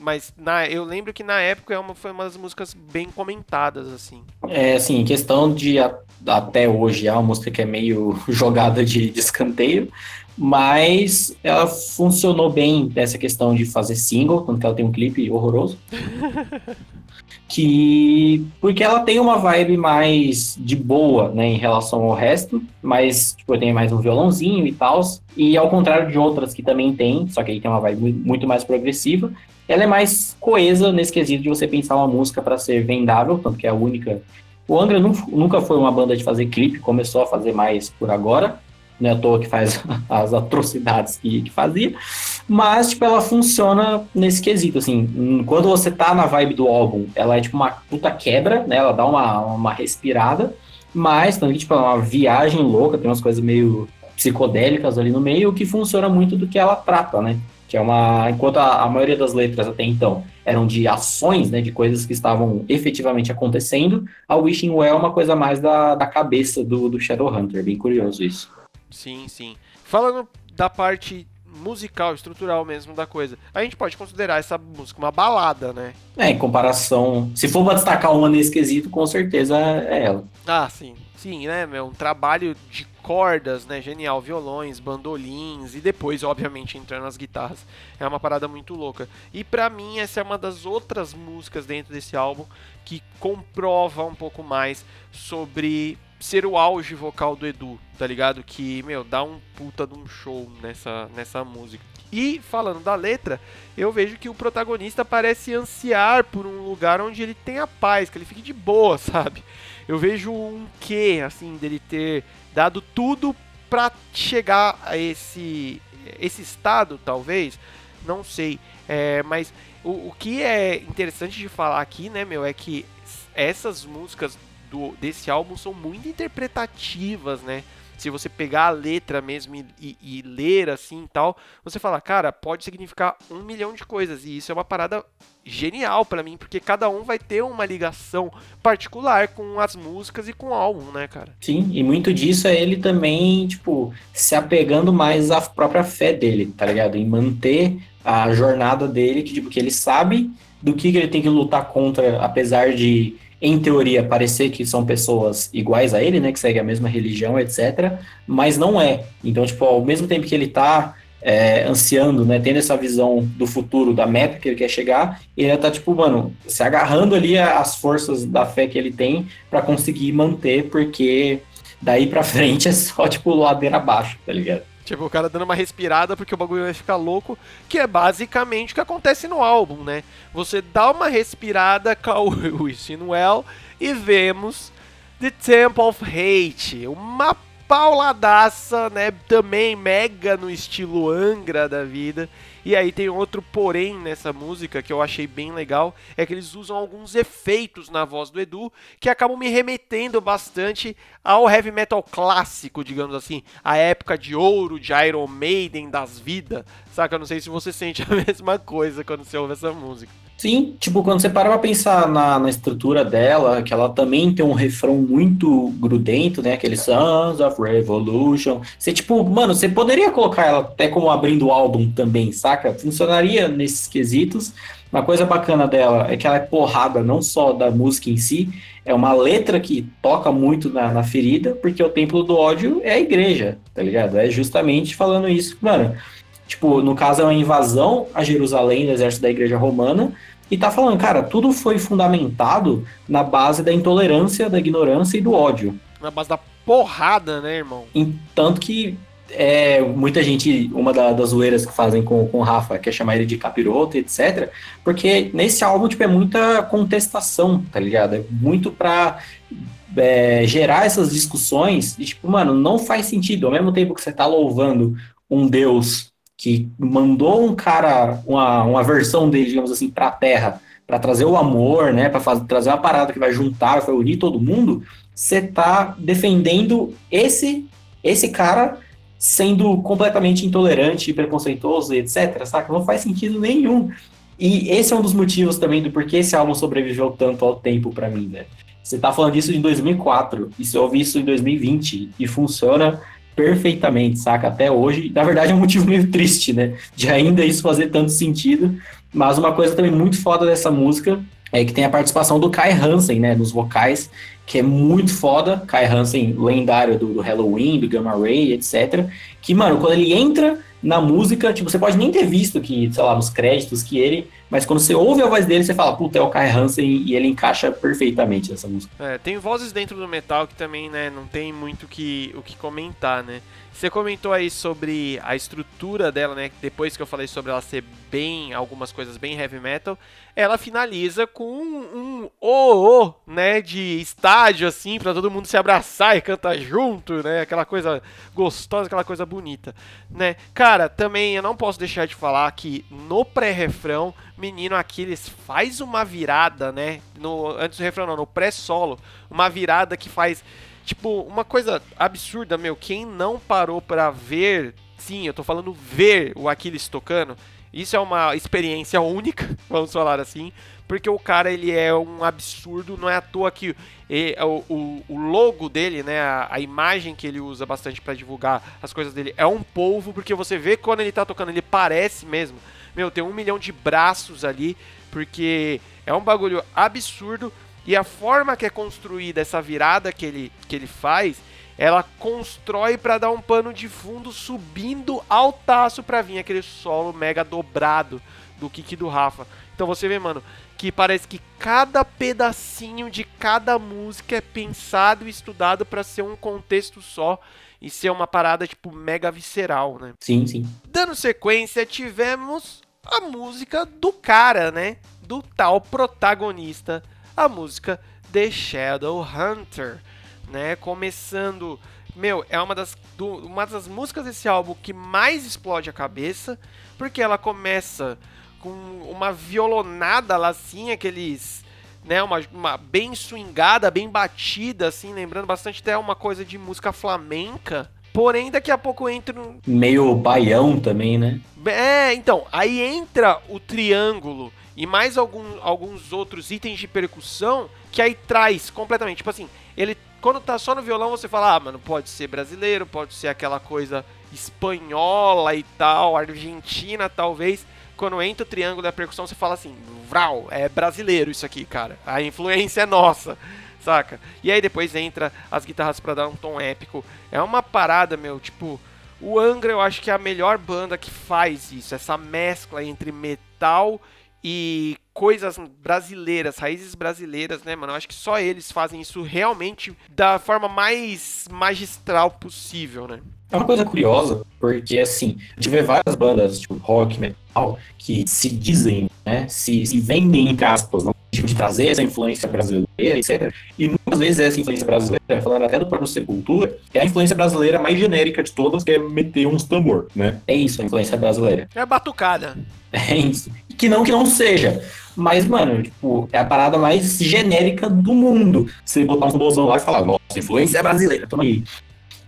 mas na, eu lembro que na época é uma, foi uma das músicas bem comentadas, assim. É, assim, questão de a, até hoje é uma música que é meio jogada de, de escanteio, mas ela funcionou bem dessa questão de fazer single, tanto que ela tem um clipe horroroso. que porque ela tem uma vibe mais de boa, né, em relação ao resto, mas tipo, tem mais um violãozinho e tal, e ao contrário de outras que também tem, só que aí tem uma vibe muito mais progressiva, ela é mais coesa nesse quesito de você pensar uma música para ser vendável, tanto que é a única. O Angra nunca foi uma banda de fazer clipe, começou a fazer mais por agora, não é à toa que faz as atrocidades que, que fazia, mas, tipo, ela funciona nesse quesito, assim, quando você tá na vibe do álbum, ela é, tipo, uma puta quebra, né, ela dá uma, uma respirada, mas também, tipo, é uma viagem louca, tem umas coisas meio psicodélicas ali no meio, que funciona muito do que ela trata, né, que é uma, enquanto a, a maioria das letras até então eram de ações, né, de coisas que estavam efetivamente acontecendo, a Wishing Well é uma coisa mais da, da cabeça do, do Shadowhunter, bem curioso isso. Sim, sim. Falando da parte musical, estrutural mesmo da coisa, a gente pode considerar essa música uma balada, né? É, em comparação. Se for pra destacar uma nesse quesito, com certeza é ela. Ah, sim. Sim, né, meu? Um trabalho de cordas, né? Genial. Violões, bandolins e depois, obviamente, entrando as guitarras. É uma parada muito louca. E para mim, essa é uma das outras músicas dentro desse álbum que comprova um pouco mais sobre ser o auge vocal do Edu, tá ligado? Que, meu, dá um puta de um show nessa, nessa música. E falando da letra, eu vejo que o protagonista parece ansiar por um lugar onde ele tenha paz, que ele fique de boa, sabe? Eu vejo um quê, assim, dele ter dado tudo pra chegar a esse, esse estado, talvez, não sei. É, mas o, o que é interessante de falar aqui, né, meu, é que essas músicas do, desse álbum são muito interpretativas, né? Se você pegar a letra mesmo e, e, e ler assim e tal, você fala, cara, pode significar um milhão de coisas. E isso é uma parada genial para mim, porque cada um vai ter uma ligação particular com as músicas e com o álbum, né, cara? Sim, e muito disso é ele também, tipo, se apegando mais à própria fé dele, tá ligado? Em manter a jornada dele, que, tipo, que ele sabe do que, que ele tem que lutar contra, apesar de em teoria, parecer que são pessoas iguais a ele, né, que seguem a mesma religião, etc., mas não é. Então, tipo, ao mesmo tempo que ele tá é, ansiando, né, tendo essa visão do futuro, da meta que ele quer chegar, ele tá, tipo, mano, se agarrando ali às forças da fé que ele tem para conseguir manter, porque daí pra frente é só, tipo, ladeira abaixo, tá ligado? Tipo, o cara dando uma respirada porque o bagulho vai ficar louco, que é basicamente o que acontece no álbum, né? Você dá uma respirada com o Well e vemos The Temple of Hate, uma pauladaça, né? Também mega no estilo Angra da vida. E aí tem outro porém nessa música que eu achei bem legal, é que eles usam alguns efeitos na voz do Edu que acabam me remetendo bastante ao heavy metal clássico, digamos assim, a época de ouro de Iron Maiden das vidas. Saca? Eu não sei se você sente a mesma coisa quando você ouve essa música. Sim, tipo, quando você para pra pensar na, na estrutura dela, que ela também tem um refrão muito grudento, né? Aquele Sons of Revolution. Você, tipo, mano, você poderia colocar ela até como abrindo o álbum também, saca? Funcionaria nesses quesitos. Uma coisa bacana dela é que ela é porrada não só da música em si, é uma letra que toca muito na, na ferida, porque o templo do ódio é a igreja, tá ligado? É justamente falando isso. Mano, Tipo, no caso é uma invasão a Jerusalém do exército da igreja romana, e tá falando, cara, tudo foi fundamentado na base da intolerância, da ignorância e do ódio. Na base da porrada, né, irmão? Em, tanto que é, muita gente, uma da, das zoeiras que fazem com, com o Rafa, quer chamar ele de capiroto, etc. Porque nesse álbum, tipo, é muita contestação, tá ligado? É muito pra é, gerar essas discussões e, tipo, mano, não faz sentido. Ao mesmo tempo que você tá louvando um Deus que mandou um cara, uma, uma versão dele, digamos assim, pra Terra, para trazer o amor, né, para trazer uma parada que vai juntar, vai unir todo mundo, você tá defendendo esse esse cara sendo completamente intolerante, preconceituoso, etc, saca? Não faz sentido nenhum. E esse é um dos motivos também do porquê esse álbum sobreviveu tanto ao tempo para mim, né? Você tá falando disso em 2004, e você ouve isso em 2020, e funciona perfeitamente, saca? Até hoje. Na verdade, é um motivo meio triste, né? De ainda isso fazer tanto sentido. Mas uma coisa também muito foda dessa música é que tem a participação do Kai Hansen, né? Nos vocais, que é muito foda. Kai Hansen, lendário do, do Halloween, do Gamma Ray, etc. Que, mano, quando ele entra na música, tipo, você pode nem ter visto que, sei lá, nos créditos que ele, mas quando você ouve a voz dele, você fala, puta, é o Kai Hansen e ele encaixa perfeitamente nessa música. É, tem vozes dentro do metal que também, né, não tem muito que, o que comentar, né? Você comentou aí sobre a estrutura dela, né? Depois que eu falei sobre ela ser bem, algumas coisas bem heavy metal, ela finaliza com um, um oh, oh, né, de estádio assim, para todo mundo se abraçar e cantar junto, né? Aquela coisa gostosa, aquela coisa bonita, né? Cara, também eu não posso deixar de falar que no pré-refrão, menino Aquiles faz uma virada, né? No antes do refrão não, no pré-solo, uma virada que faz Tipo, uma coisa absurda, meu. Quem não parou pra ver, sim, eu tô falando ver o Aquiles tocando, isso é uma experiência única, vamos falar assim, porque o cara ele é um absurdo, não é à toa que e, o, o, o, logo dele, né, a, a, imagem que ele usa bastante para divulgar as coisas dele é um polvo, porque você vê quando ele tá tocando, ele parece mesmo, meu, tem um milhão de braços ali, porque é um bagulho absurdo. E a forma que é construída essa virada que ele, que ele faz, ela constrói para dar um pano de fundo subindo altaço para vir aquele solo mega dobrado do kick do Rafa. Então você vê, mano, que parece que cada pedacinho de cada música é pensado e estudado para ser um contexto só e ser uma parada tipo mega visceral, né? Sim, sim. Dando sequência, tivemos a música do cara, né? Do tal protagonista a música The Shadow Hunter, né? Começando, meu, é uma das, do, uma das músicas desse álbum que mais explode a cabeça, porque ela começa com uma violonada lá assim, aqueles, né, uma, uma bem swingada, bem batida assim, lembrando bastante até uma coisa de música flamenca. Porém, daqui a pouco entra um... Meio baião também, né? É, então, aí entra o triângulo e mais algum, alguns outros itens de percussão que aí traz completamente. Tipo assim, ele quando tá só no violão você fala, ah, mano, pode ser brasileiro, pode ser aquela coisa espanhola e tal, argentina talvez. Quando entra o triângulo da percussão você fala assim, vral, é brasileiro isso aqui, cara. A influência é nossa, saca? E aí depois entra as guitarras para dar um tom épico. É uma parada, meu, tipo, o Angra eu acho que é a melhor banda que faz isso, essa mescla entre metal e coisas brasileiras, raízes brasileiras, né, mano? Eu acho que só eles fazem isso realmente da forma mais magistral possível, né? É uma coisa curiosa, porque assim, a gente vê várias bandas, tipo rock, metal, que se dizem, né, se, se vendem em aspas, no tipo de trazer essa influência brasileira, etc. E muitas vezes essa influência brasileira, falando até do próprio Sepultura, é a influência brasileira mais genérica de todas, que é meter uns tambor, né? É isso, a influência brasileira. É batucada. É isso. Que não que não seja. Mas, mano, tipo, é a parada mais genérica do mundo. Você botar um bolsão lá e falar, nossa, influência é brasileira, toma aí.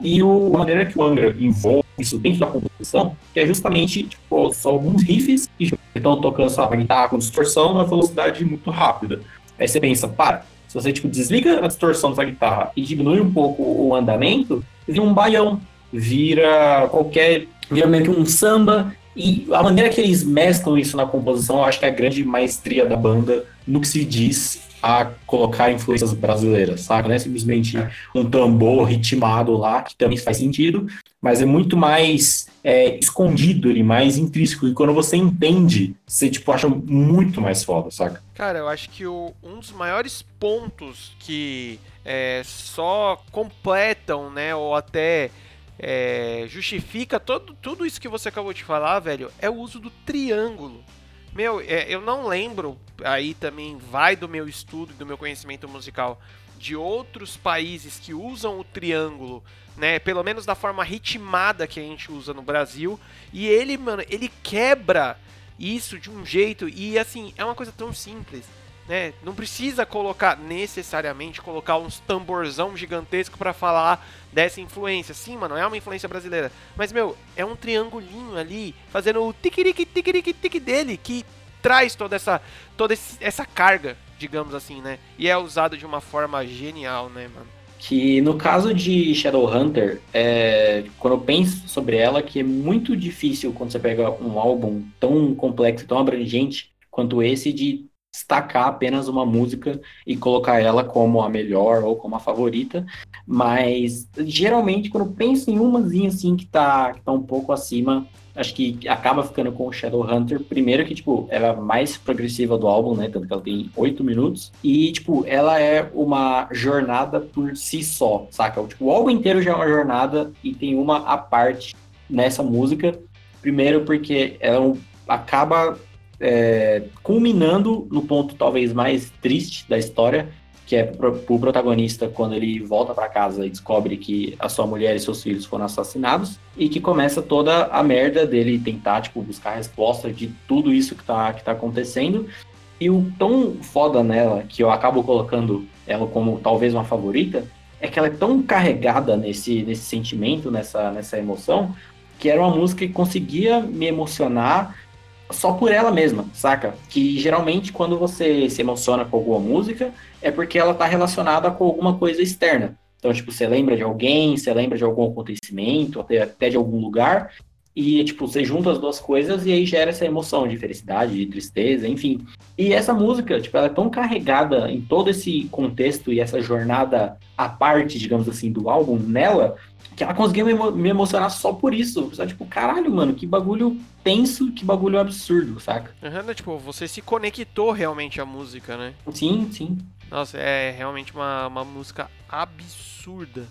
E o, a maneira que o Angra envolve isso dentro da composição, que é justamente, tipo, são alguns riffs que estão tocando só a guitarra com distorção numa velocidade muito rápida. Aí você pensa, para, se você, tipo, desliga a distorção da guitarra e diminui um pouco o andamento, vira um baião, vira qualquer, vira meio que um samba, e a maneira que eles mesclam isso na composição, eu acho que é a grande maestria da banda no que se diz a colocar influências brasileiras, sabe? Não é simplesmente um tambor ritmado lá, que também faz sentido, mas é muito mais é, escondido e mais intrínseco. E quando você entende, você tipo, acha muito mais foda, saca? Cara, eu acho que o, um dos maiores pontos que é, só completam, né, ou até é, justifica todo, tudo isso que você acabou de falar, velho, é o uso do triângulo. Meu, é, eu não lembro, aí também vai do meu estudo, do meu conhecimento musical, de outros países que usam o triângulo, né? Pelo menos da forma ritmada que a gente usa no Brasil. E ele, mano, ele quebra isso de um jeito. E assim, é uma coisa tão simples. Né? Não precisa colocar necessariamente colocar uns tamborzão gigantesco para falar dessa influência. Sim, mano, é uma influência brasileira. Mas meu, é um triangulinho ali fazendo o tiquirique tiquirique tique dele que traz toda essa toda essa carga, digamos assim, né? E é usado de uma forma genial, né, mano? Que no caso de Shadowhunter, é, quando eu penso sobre ela, que é muito difícil quando você pega um álbum tão complexo, tão abrangente quanto esse, de destacar apenas uma música e colocar ela como a melhor ou como a favorita, mas geralmente quando penso em umazinha assim que tá, que tá um pouco acima, acho que acaba ficando com o Shadowhunter, primeiro que, tipo, ela é a mais progressiva do álbum, né, tanto que ela tem oito minutos, e, tipo, ela é uma jornada por si só, saca? Tipo, o álbum inteiro já é uma jornada e tem uma à parte nessa música, primeiro porque ela acaba é, culminando no ponto talvez mais triste da história, que é pro, pro protagonista quando ele volta para casa e descobre que a sua mulher e seus filhos foram assassinados e que começa toda a merda dele tentar tipo buscar resposta de tudo isso que tá que tá acontecendo. E o tão foda nela que eu acabo colocando ela como talvez uma favorita é que ela é tão carregada nesse nesse sentimento, nessa nessa emoção, que era uma música que conseguia me emocionar só por ela mesma, saca? Que geralmente quando você se emociona com alguma música é porque ela tá relacionada com alguma coisa externa. Então, tipo, você lembra de alguém, você lembra de algum acontecimento, até, até de algum lugar, e, tipo, você junta as duas coisas e aí gera essa emoção de felicidade, de tristeza, enfim. E essa música, tipo, ela é tão carregada em todo esse contexto e essa jornada à parte, digamos assim, do álbum nela, que ela conseguiu me, me emocionar só por isso. Só tipo, caralho, mano, que bagulho tenso, que bagulho absurdo, saca? Uhum, tipo, você se conectou realmente à música, né? Sim, sim. Nossa, é realmente uma, uma música absurda.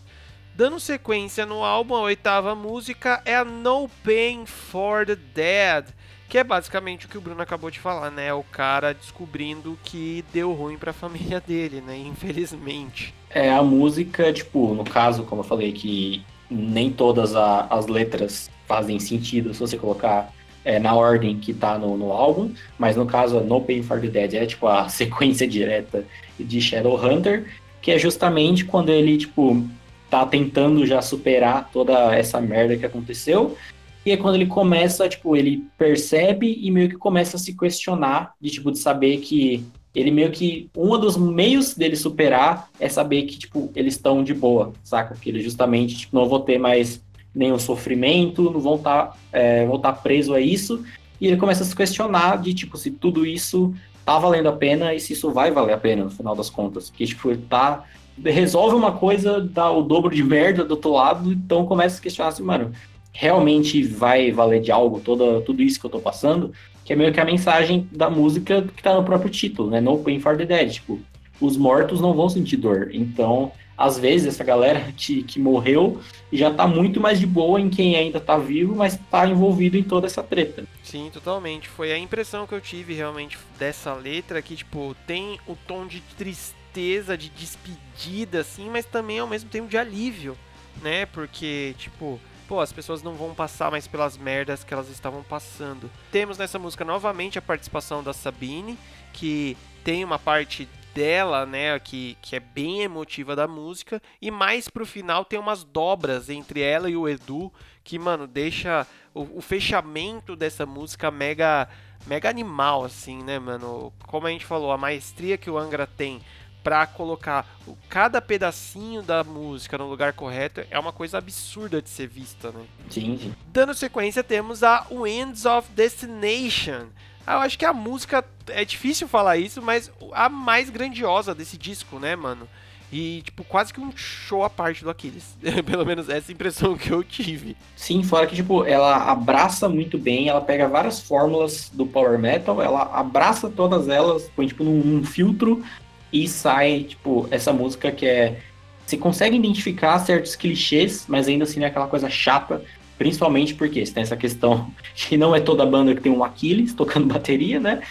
Dando sequência no álbum, a oitava música é a No Pain for the Dead, que é basicamente o que o Bruno acabou de falar, né? O cara descobrindo que deu ruim para a família dele, né? Infelizmente. É a música, tipo, no caso, como eu falei, que nem todas a, as letras fazem sentido se você colocar é, na ordem que tá no, no álbum, mas no caso, No Pain for the Dead é tipo a sequência direta de Shadowhunter, que é justamente quando ele, tipo, tá tentando já superar toda essa merda que aconteceu. E é quando ele começa, tipo, ele percebe e meio que começa a se questionar de, tipo, de saber que ele meio que um dos meios dele superar é saber que tipo eles estão de boa, saca? Que ele justamente tipo, não vou ter mais nenhum sofrimento, não vão estar tá, é, vão tá preso a isso e ele começa a se questionar de tipo se tudo isso tá valendo a pena e se isso vai valer a pena no final das contas, porque tipo ele tá resolve uma coisa dá o dobro de merda do outro lado, então começa a se questionar assim, mano, realmente vai valer de algo toda tudo isso que eu tô passando? Que é meio que a mensagem da música que tá no próprio título, né? No Pain for the Dead. Tipo, os mortos não vão sentir dor. Então, às vezes, essa galera que, que morreu já tá muito mais de boa em quem ainda tá vivo, mas tá envolvido em toda essa treta. Sim, totalmente. Foi a impressão que eu tive realmente dessa letra, que, tipo, tem o tom de tristeza, de despedida, assim, mas também ao mesmo tempo de alívio, né? Porque, tipo pô, as pessoas não vão passar mais pelas merdas que elas estavam passando. Temos nessa música novamente a participação da Sabine, que tem uma parte dela, né, que, que é bem emotiva da música, e mais pro final tem umas dobras entre ela e o Edu, que, mano, deixa o, o fechamento dessa música mega mega animal, assim, né, mano? Como a gente falou, a maestria que o Angra tem para colocar cada pedacinho da música no lugar correto é uma coisa absurda de ser vista, né? Sim, sim. Dando sequência, temos a Winds of Destination, eu acho que a música é difícil falar isso, mas a mais grandiosa desse disco, né, mano? E, tipo, quase que um show à parte do Aquiles. Pelo menos essa impressão que eu tive. Sim, fora que, tipo, ela abraça muito bem, ela pega várias fórmulas do Power Metal, ela abraça todas elas, põe, tipo, num, num filtro e sai, tipo, essa música que é. Você consegue identificar certos clichês, mas ainda assim é aquela coisa chata. Principalmente porque você tem essa questão que não é toda banda que tem um Aquiles tocando bateria, né?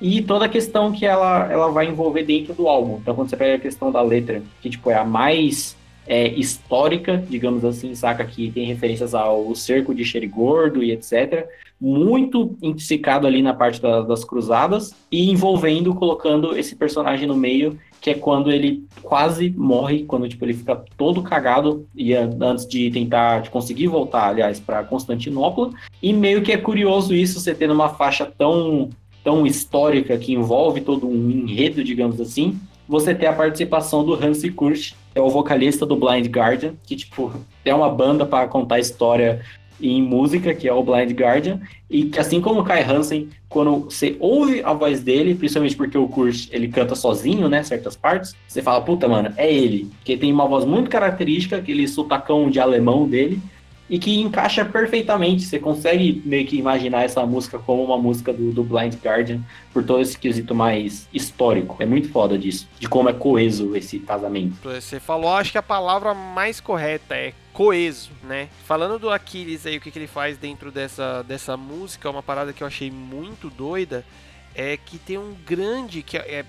e toda a questão que ela, ela vai envolver dentro do álbum. Então, quando você pega a questão da letra, que tipo, é a mais é, histórica, digamos assim, saca? Que tem referências ao cerco de Xerigordo e etc. Muito intrinsecado ali na parte da, das cruzadas e envolvendo, colocando esse personagem no meio, que é quando ele quase morre, quando tipo, ele fica todo cagado e antes de tentar de conseguir voltar, aliás, para Constantinopla. E meio que é curioso isso, você tendo uma faixa tão tão histórica que envolve todo um enredo, digamos assim, você tem a participação do Hansi Kursch, é o vocalista do Blind Guardian, que tipo é uma banda para contar história em música, que é o Blind Guardian, e que assim como o Kai Hansen, quando você ouve a voz dele, principalmente porque o Kursch ele canta sozinho, né, certas partes, você fala, puta, mano, é ele, que tem uma voz muito característica, aquele sotacão de alemão dele, e que encaixa perfeitamente. Você consegue meio que imaginar essa música como uma música do, do, Blind Guardian por todo esse quesito mais histórico. É muito foda disso, de como é coeso esse casamento. Você falou, acho que a palavra mais correta é coeso, né? Falando do Aquiles aí, o que, que ele faz dentro dessa, dessa música, uma parada que eu achei muito doida é que tem um grande que é,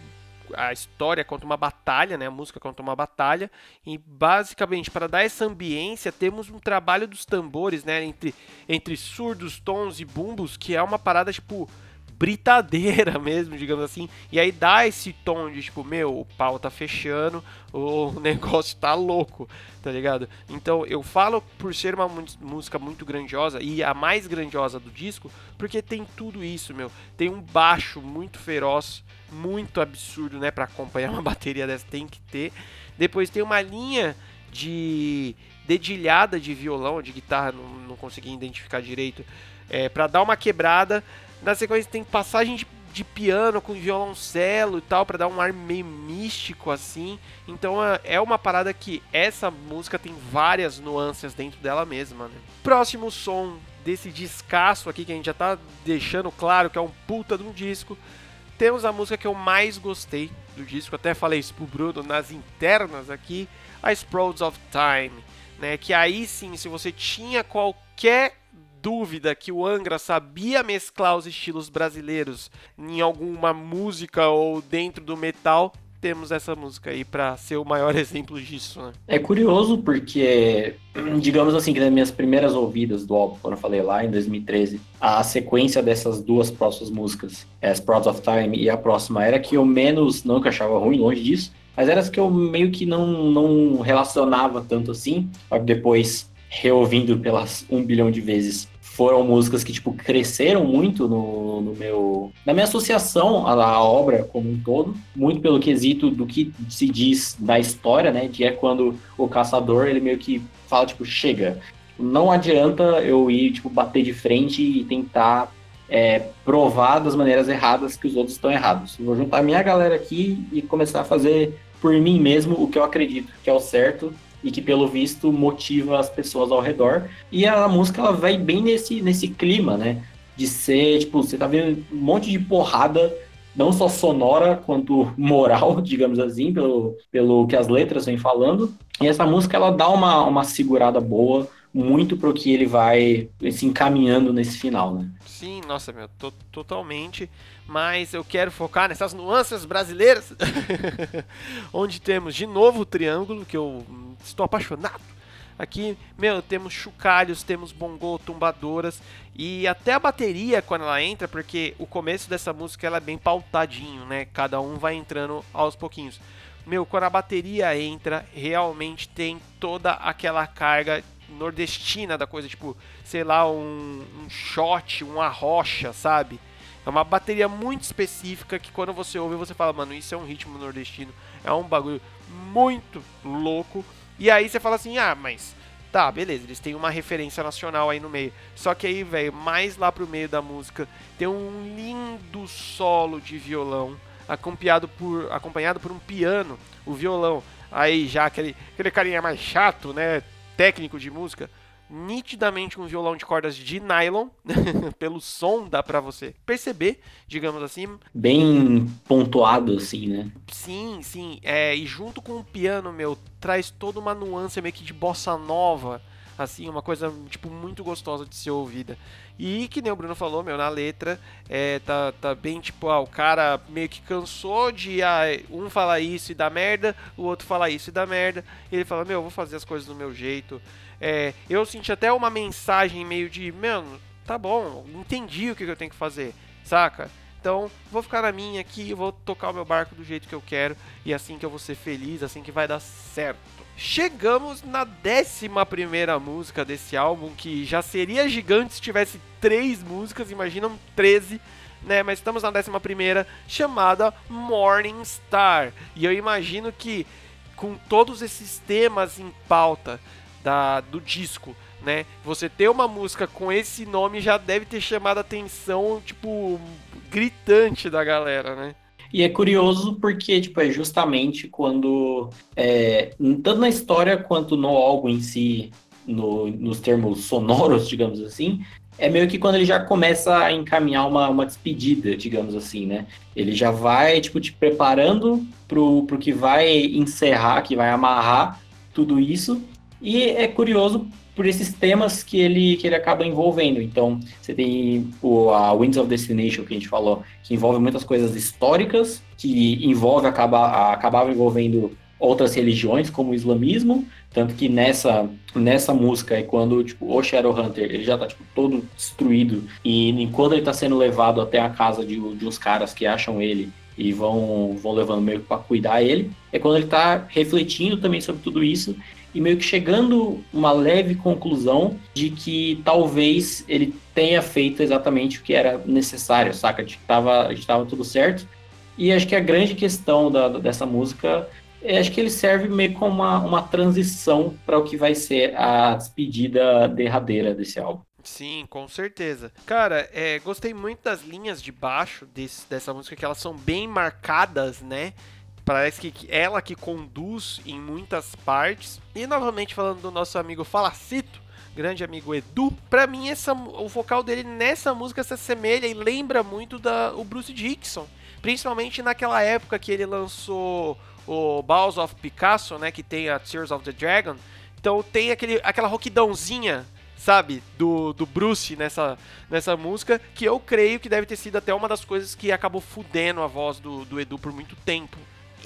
a história conta uma batalha, né? A música conta uma batalha e basicamente para dar essa ambiência temos um trabalho dos tambores, né? Entre, entre surdos, tons e bumbos que é uma parada tipo britadeira mesmo, digamos assim. E aí dá esse tom de tipo, meu, o pau tá fechando, o negócio tá louco, tá ligado? Então eu falo por ser uma música muito grandiosa e a mais grandiosa do disco, porque tem tudo isso, meu. Tem um baixo muito feroz, muito absurdo, né, para acompanhar uma bateria dessa tem que ter. Depois tem uma linha de dedilhada de violão, de guitarra, não, não consegui identificar direito, é, para dar uma quebrada na sequência tem passagem de, de piano com violoncelo e tal, para dar um ar meio místico assim. Então é, é uma parada que essa música tem várias nuances dentro dela mesma. Né? Próximo som desse descasso aqui que a gente já tá deixando claro que é um puta de um disco. Temos a música que eu mais gostei do disco, até falei isso pro Bruno nas internas aqui, a Sprouts of Time, né? Que aí sim, se você tinha qualquer dúvida que o Angra sabia mesclar os estilos brasileiros em alguma música ou dentro do metal, temos essa música aí para ser o maior exemplo disso, né? É curioso porque, digamos assim, que nas minhas primeiras ouvidas do álbum, quando eu falei lá em 2013, a sequência dessas duas próximas músicas, as Prods of Time e a próxima, era que eu menos, não que achava ruim, longe disso, mas era as que eu meio que não, não relacionava tanto assim, depois reouvindo pelas um bilhão de vezes foram músicas que, tipo, cresceram muito no, no meu... Na minha associação à, à, obra como um todo, muito pelo quesito do que se diz da história, né? Que é quando o caçador, ele meio que fala, tipo, chega. Não adianta eu ir, tipo, bater de frente e tentar é, provar das maneiras erradas que os outros estão errados. vou juntar minha galera aqui e começar a fazer por mim mesmo o que eu acredito que é o certo e que pelo visto motiva as pessoas ao redor. E a música ela vai bem nesse, nesse clima, né? De ser, tipo, você tá vendo um monte de porrada, não só sonora quanto moral, digamos assim, pelo, pelo que as letras vêm falando. E essa música ela dá uma, uma segurada boa, muito pro que ele vai se encaminhando nesse final, né? Sim, nossa, meu, to totalmente. Mas eu quero focar nessas nuances brasileiras, onde temos de novo o triângulo, que eu estou apaixonado. Aqui, meu, temos chocalhos, temos bongô, tumbadoras e até a bateria quando ela entra, porque o começo dessa música ela é bem pautadinho, né? Cada um vai entrando aos pouquinhos. Meu, quando a bateria entra, realmente tem toda aquela carga nordestina da coisa, tipo, sei lá, um, um shot, uma rocha, sabe? É uma bateria muito específica que quando você ouve você fala, mano, isso é um ritmo nordestino, é um bagulho muito louco. E aí você fala assim, ah, mas Tá, beleza, eles têm uma referência nacional aí no meio. Só que aí, velho, mais lá pro meio da música, tem um lindo solo de violão, acompanhado por, acompanhado por um piano, o violão. Aí já aquele, aquele carinha mais chato, né? Técnico de música nitidamente um violão de cordas de nylon, pelo som dá para você perceber, digamos assim. Bem pontuado assim, né? Sim, sim. É, e junto com o piano, meu, traz toda uma nuance meio que de bossa nova, assim, uma coisa tipo muito gostosa de ser ouvida. E que nem o Bruno falou, meu, na letra, é, tá, tá bem tipo, ah, o cara meio que cansou de ah, um falar isso e dar merda, o outro falar isso e dar merda. E ele fala, meu, eu vou fazer as coisas do meu jeito. É, eu senti até uma mensagem meio de, mano, tá bom, entendi o que eu tenho que fazer, saca? Então, vou ficar na minha aqui, vou tocar o meu barco do jeito que eu quero e assim que eu vou ser feliz, assim que vai dar certo. Chegamos na décima primeira música desse álbum, que já seria gigante se tivesse três músicas, imaginam 13, né? Mas estamos na décima primeira, chamada Morning Star. E eu imagino que com todos esses temas em pauta, da, do disco, né? Você ter uma música com esse nome já deve ter chamado a atenção, tipo, gritante da galera, né? E é curioso porque, tipo, é justamente quando, é, tanto na história quanto no álbum em si, no, nos termos sonoros, digamos assim, é meio que quando ele já começa a encaminhar uma, uma despedida, digamos assim, né? Ele já vai, tipo, te preparando pro, pro que vai encerrar, que vai amarrar tudo isso, e é curioso por esses temas que ele, que ele acaba envolvendo. Então, você tem o, a Winds of Destination, que a gente falou, que envolve muitas coisas históricas, que envolve, acaba, acabava envolvendo outras religiões, como o islamismo, tanto que nessa, nessa música é quando tipo, o Shadowhunter ele já tá tipo, todo destruído, e enquanto ele tá sendo levado até a casa de, de uns caras que acham ele e vão, vão levando meio para cuidar ele, é quando ele tá refletindo também sobre tudo isso e meio que chegando uma leve conclusão de que talvez ele tenha feito exatamente o que era necessário, saca? De que tava, estava tudo certo. E acho que a grande questão da, dessa música é acho que ele serve meio como uma, uma transição para o que vai ser a despedida derradeira desse álbum. Sim, com certeza. Cara, é, gostei muito das linhas de baixo desse, dessa música, que elas são bem marcadas, né? Parece que ela que conduz em muitas partes. E novamente falando do nosso amigo Falacito, grande amigo Edu, para mim essa, o vocal dele nessa música se assemelha e lembra muito da o Bruce Dixon, principalmente naquela época que ele lançou o Balls of Picasso, né, que tem a Tears of the Dragon. Então tem aquele, aquela roquidãozinha, sabe, do, do Bruce nessa, nessa música, que eu creio que deve ter sido até uma das coisas que acabou fudendo a voz do, do Edu por muito tempo.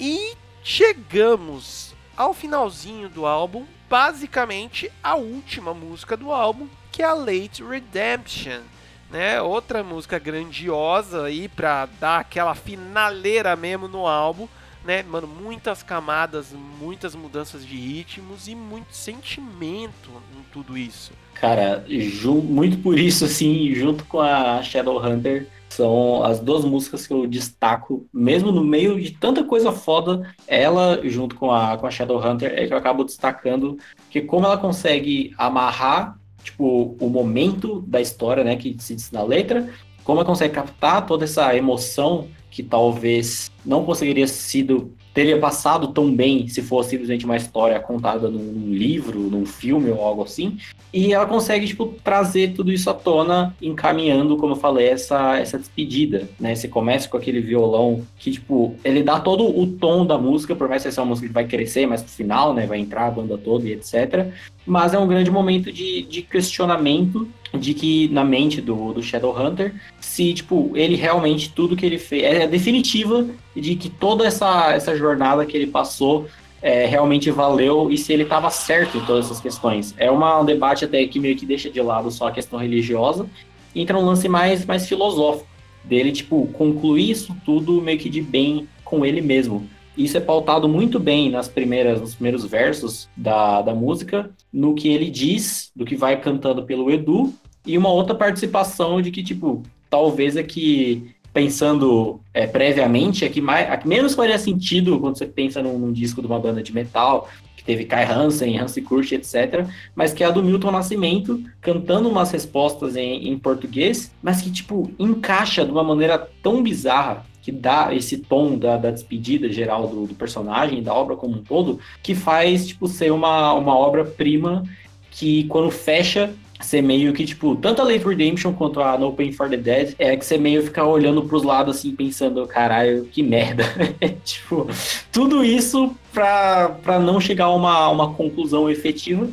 E chegamos ao finalzinho do álbum, basicamente a última música do álbum, que é a Late Redemption. Né? Outra música grandiosa aí pra dar aquela finaleira mesmo no álbum, né? Mano, muitas camadas, muitas mudanças de ritmos e muito sentimento em tudo isso. Cara, muito por isso, assim, junto com a Shadowhunter, são as duas músicas que eu destaco, mesmo no meio de tanta coisa foda, ela, junto com a, com a Shadowhunter, é que eu acabo destacando, porque como ela consegue amarrar, tipo, o momento da história, né, que se diz na letra, como ela consegue captar toda essa emoção que talvez não conseguiria sido teria passado tão bem se fosse simplesmente uma história contada num livro, num filme ou algo assim. E ela consegue, tipo, trazer tudo isso à tona, encaminhando, como eu falei, essa, essa despedida, né? Você começa com aquele violão que, tipo, ele dá todo o tom da música, por mais que seja uma música que vai crescer mais pro final, né? Vai entrar a banda toda e etc. Mas é um grande momento de, de questionamento de que na mente do, do Shadowhunter, se, tipo, ele realmente, tudo que ele fez, é definitiva de que toda essa, essa jornada que ele passou é, realmente valeu e se ele estava certo em todas essas questões. É uma, um debate até que meio que deixa de lado só a questão religiosa entra um lance mais, mais filosófico dele, tipo, concluir isso tudo meio que de bem com ele mesmo. Isso é pautado muito bem nas primeiras, nos primeiros versos da, da música, no que ele diz, do que vai cantando pelo Edu, e uma outra participação de que, tipo, talvez é que pensando é, previamente, é que, mais, é que menos faria sentido quando você pensa num, num, disco de uma banda de metal, que teve Kai Hansen, Hansi Kurt, etc. Mas que é a do Milton Nascimento, cantando umas respostas em, em português, mas que, tipo, encaixa de uma maneira tão bizarra que dá esse tom da, da despedida geral do, do, personagem, da obra como um todo, que faz, tipo, ser uma, uma obra-prima que, quando fecha, ser meio que, tipo, tanto a Late Redemption quanto a No Pain for the Dead, é que você meio fica olhando pros lados, assim, pensando, caralho, que merda. tipo, tudo isso pra, pra não chegar a uma, uma conclusão efetiva,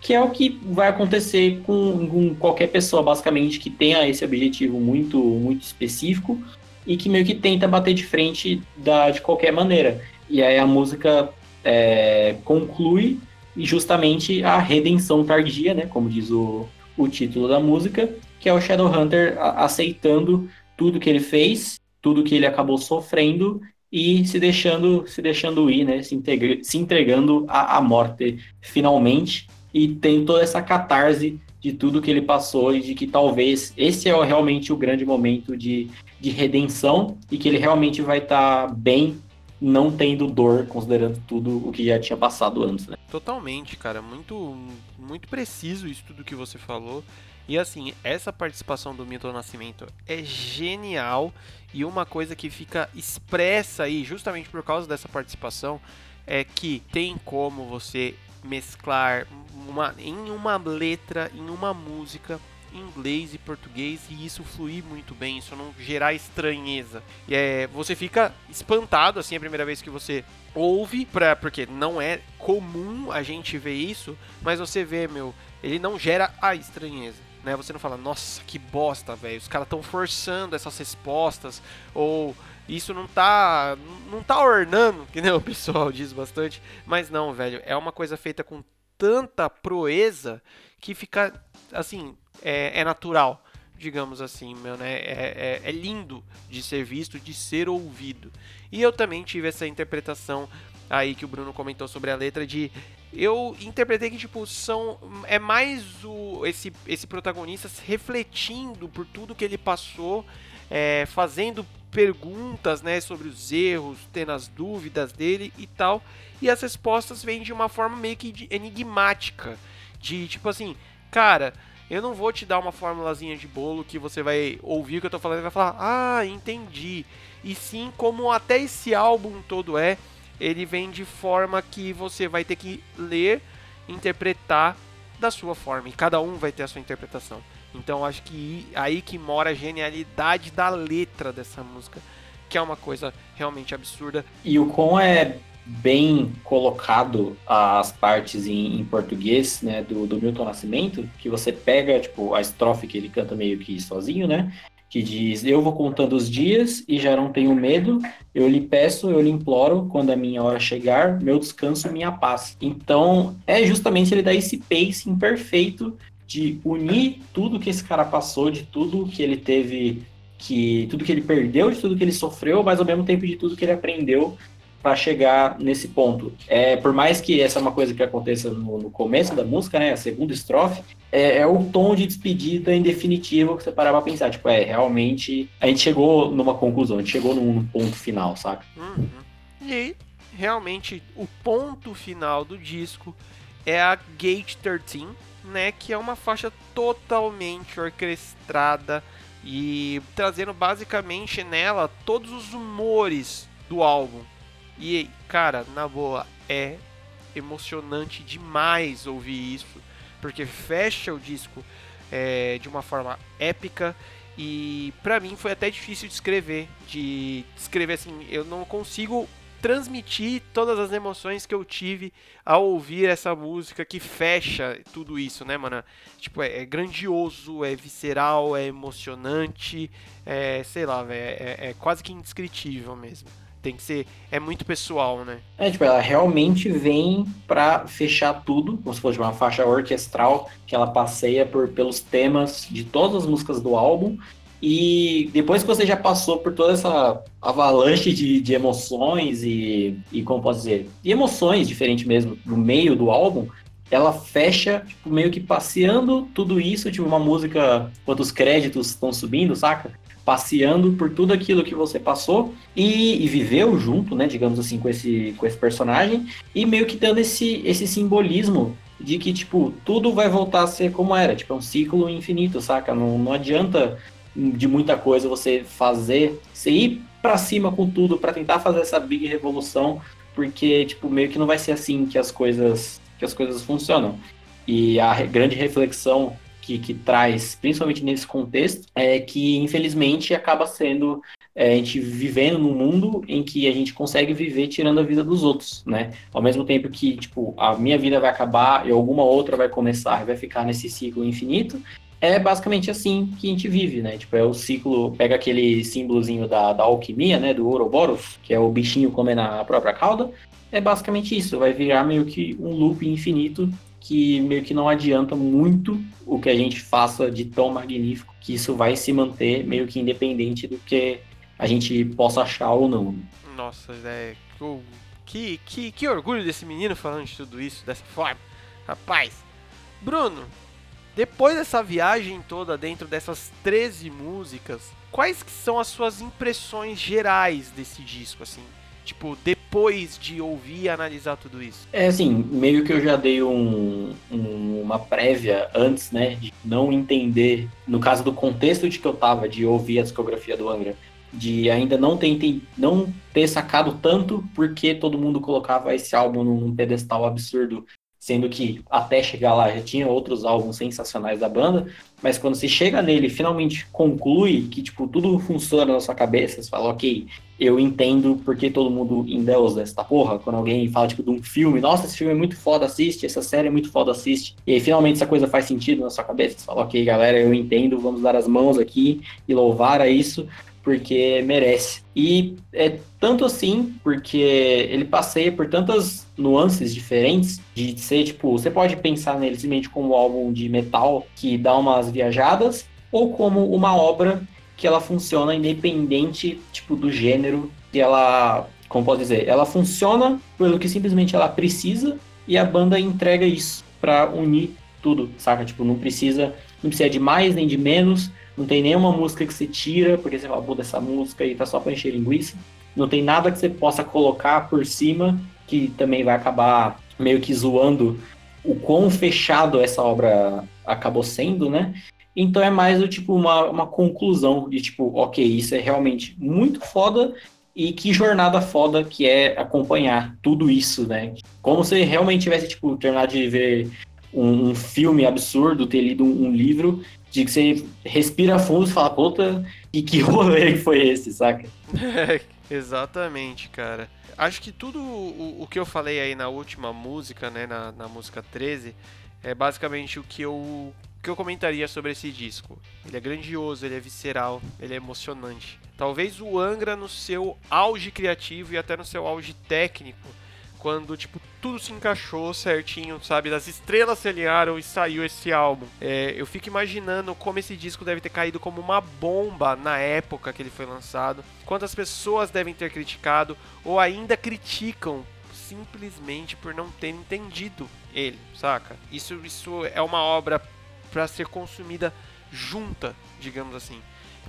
que é o que vai acontecer com, com, qualquer pessoa, basicamente, que tenha esse objetivo muito, muito específico e que meio que tenta bater de frente da, de qualquer maneira. E aí a música é, conclui justamente a redenção tardia, né, como diz o, o título da música, que é o Shadowhunter aceitando tudo que ele fez, tudo que ele acabou sofrendo e se deixando se deixando ir, né, se, se entregando à, à morte finalmente e tem toda essa catarse de tudo que ele passou e de que talvez esse é realmente o grande momento de, de redenção e que ele realmente vai estar tá bem não tendo dor, considerando tudo o que já tinha passado antes, né? Totalmente, cara, muito muito preciso isso tudo que você falou. E assim, essa participação do Milton Nascimento é genial e uma coisa que fica expressa aí, justamente por causa dessa participação, é que tem como você mesclar uma, em uma letra, em uma música, inglês e português e isso fluir muito bem, isso não gerar estranheza. E é, você fica espantado assim a primeira vez que você ouve, pra, porque não é comum a gente ver isso, mas você vê, meu, ele não gera a estranheza. Né? Você não fala, nossa, que bosta, velho. Os caras estão forçando essas respostas, ou isso não tá. não tá ornando, que nem o pessoal diz bastante. Mas não, velho, é uma coisa feita com tanta proeza que fica assim, é, é natural, digamos assim, meu, né? É, é, é, lindo de ser visto, de ser ouvido. E eu também tive essa interpretação aí que o Bruno comentou sobre a letra de eu interpretei que tipo são é mais o esse esse protagonista refletindo por tudo que ele passou, é, fazendo perguntas, né, sobre os erros, tendo as dúvidas dele e tal. E as respostas vêm de uma forma meio que enigmática, de tipo assim, cara, eu não vou te dar uma formulazinha de bolo que você vai ouvir o que eu tô falando e vai falar, ah, entendi. E sim, como até esse álbum todo é, ele vem de forma que você vai ter que ler, interpretar da sua forma. E cada um vai ter a sua interpretação. Então acho que aí que mora a genialidade da letra dessa música, que é uma coisa realmente absurda. E o Con é bem colocado as partes em, em português, né, do, do, Milton Nascimento, que você pega, tipo, a estrofe que ele canta meio que sozinho, né, que diz, eu vou contando os dias e já não tenho medo, eu lhe peço, eu lhe imploro, quando a minha hora chegar, meu descanso, minha paz. Então, é justamente ele dar esse pacing perfeito de unir tudo que esse cara passou, de tudo que ele teve que tudo que ele perdeu, de tudo que ele sofreu, mas ao mesmo tempo de tudo que ele aprendeu para chegar nesse ponto. É, por mais que essa é uma coisa que aconteça no, no começo da música, né, a segunda estrofe, é, é, o tom de despedida em definitivo que você parar pra pensar. Tipo, é, realmente, a gente chegou numa conclusão, a gente chegou num, num ponto final, saca? Uhum. E realmente, o ponto final do disco é a Gate 13, né, que é uma faixa totalmente orquestrada e trazendo basicamente nela todos os humores do álbum. E, cara, na boa, é emocionante demais ouvir isso, porque fecha o disco é, de uma forma épica e para mim foi até difícil de escrever, de escrever assim, eu não consigo transmitir todas as emoções que eu tive ao ouvir essa música que fecha tudo isso, né, mano? Tipo, é, é grandioso, é visceral, é emocionante, é, sei lá, véio, é, é quase que indescritível mesmo. Tem que ser. É muito pessoal, né? É, tipo, ela realmente vem pra fechar tudo, como se fosse uma faixa orquestral que ela passeia por, pelos temas de todas as músicas do álbum. E depois que você já passou por toda essa avalanche de, de emoções e, e, como posso dizer, de emoções diferentes mesmo no meio do álbum, ela fecha, tipo, meio que passeando tudo isso, tipo, uma música, quando os créditos estão subindo, saca? Passeando por tudo aquilo que você passou e, e, viveu junto, né, digamos assim, com esse, com esse personagem, e meio que dando esse, esse simbolismo de que, tipo, tudo vai voltar a ser como era, tipo, é um ciclo infinito, saca? Não, não adianta de muita coisa você fazer, você ir pra cima com tudo para tentar fazer essa big revolução, porque, tipo, meio que não vai ser assim que as coisas, que as coisas funcionam. E a grande reflexão que, que traz, principalmente nesse contexto, é que, infelizmente, acaba sendo é, a gente vivendo num mundo em que a gente consegue viver tirando a vida dos outros, né? Ao mesmo tempo que, tipo, a minha vida vai acabar e alguma outra vai começar e vai ficar nesse ciclo infinito, é basicamente assim que a gente vive, né? Tipo, é o ciclo, pega aquele símbolozinho da, da alquimia, né? Do Ouroboros, que é o bichinho comendo a própria cauda. É basicamente isso, vai virar meio que um loop infinito que meio que não adianta muito o que a gente faça de tão magnífico, que isso vai se manter meio que independente do que a gente possa achar ou não. Nossa, é. Que, que, que orgulho desse menino falando de tudo isso dessa forma. Rapaz, Bruno, depois dessa viagem toda dentro dessas 13 músicas, quais que são as suas impressões gerais desse disco, assim? Tipo, depois de ouvir e analisar tudo isso? É assim, meio que eu já dei um, um, uma prévia antes, né? De não entender, no caso do contexto de que eu tava, de ouvir a discografia do Angra, de ainda não ter, não ter sacado tanto porque todo mundo colocava esse álbum num pedestal absurdo, sendo que até chegar lá já tinha outros álbuns sensacionais da banda, mas quando você chega nele finalmente conclui que tipo tudo funciona na sua cabeça, você fala, ok, eu entendo porque todo mundo endeusa essa porra, quando alguém fala tipo de um filme, nossa, esse filme é muito foda, assiste, essa série é muito foda, assiste, e aí finalmente essa coisa faz sentido na sua cabeça, você fala, ok, galera, eu entendo, vamos dar as mãos aqui e louvar a isso, porque merece. E é tanto assim, porque ele passeia por tantas nuances diferentes de ser, tipo, você pode pensar nele simplesmente como um álbum de metal que dá umas viajadas, ou como uma obra que ela funciona independente, tipo, do gênero que ela, como posso dizer, ela funciona pelo que simplesmente ela precisa e a banda entrega isso para unir tudo, saca? Tipo, não precisa, não precisa de mais nem de menos, não tem nenhuma música que você tira, porque você fala, pô, dessa música aí tá só pra encher linguiça. Não tem nada que você possa colocar por cima que também vai acabar meio que zoando o quão fechado essa obra acabou sendo, né? Então é mais do tipo uma, uma conclusão de tipo, ok, isso é realmente muito foda e que jornada foda que é acompanhar tudo isso, né? Como se realmente tivesse, tipo, terminado de ver um, um filme absurdo, ter lido um, um livro de que você respira fundo e fala, puta, e que rolê foi esse, saca? Exatamente, cara. Acho que tudo o, o, que eu falei aí na última música, né, na, na música 13, é basicamente o que eu, que eu comentaria sobre esse disco. Ele é grandioso, ele é visceral, ele é emocionante. Talvez o Angra no seu auge criativo e até no seu auge técnico quando, tipo, tudo se encaixou certinho, sabe? As estrelas se alinharam e saiu esse álbum. É, eu fico imaginando como esse disco deve ter caído como uma bomba na época que ele foi lançado. Quantas pessoas devem ter criticado ou ainda criticam simplesmente por não ter entendido ele, saca? Isso, isso é uma obra para ser consumida junta, digamos assim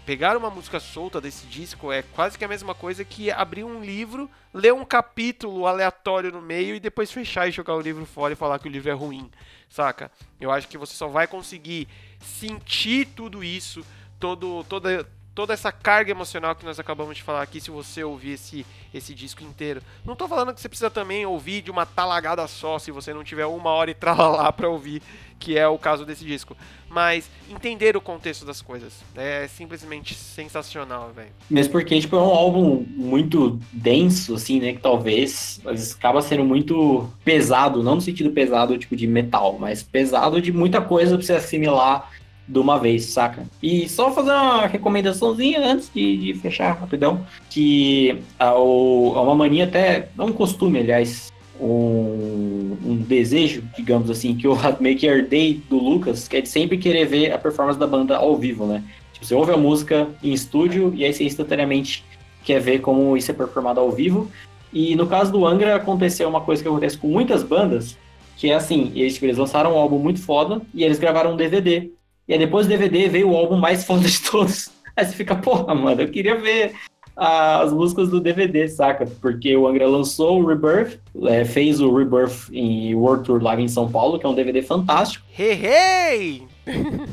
pegar uma música solta desse disco é quase que a mesma coisa que abrir um livro, ler um capítulo aleatório no meio e depois fechar e jogar o livro fora e falar que o livro é ruim, saca? Eu acho que você só vai conseguir sentir tudo isso, todo, toda, toda essa carga emocional que nós acabamos de falar aqui se você ouvir esse, esse disco inteiro. Não tô falando que você precisa também ouvir de uma talagada só, se você não tiver uma hora e tralalá pra ouvir, que é o caso desse disco. Mas entender o contexto das coisas é simplesmente sensacional, velho. Mesmo porque, tipo, é um álbum muito denso, assim, né, que talvez acaba sendo muito pesado, não no sentido pesado, tipo, de metal, mas pesado de muita coisa pra você assimilar de uma vez, saca? E só fazer uma recomendaçãozinha antes de, de fechar rapidão, que a, a uma mania até, não um costume, aliás, um, um, desejo, digamos assim, que eu meio que herdei do Lucas, que é de sempre querer ver a performance da banda ao vivo, né? Tipo, você ouve a música em estúdio e aí você instantaneamente quer ver como isso é performado ao vivo. E no caso do Angra aconteceu uma coisa que acontece com muitas bandas, Que é assim, eles, tipo, eles lançaram um álbum muito foda e eles gravaram um DVD. E aí depois do DVD veio o álbum mais foda de todos. Aí você fica, porra, mano, eu queria ver as músicas do DVD, saca? Porque o Angra lançou o Rebirth, é, fez o Rebirth em World Tour lá em São Paulo, que é um DVD fantástico. Hey, hey!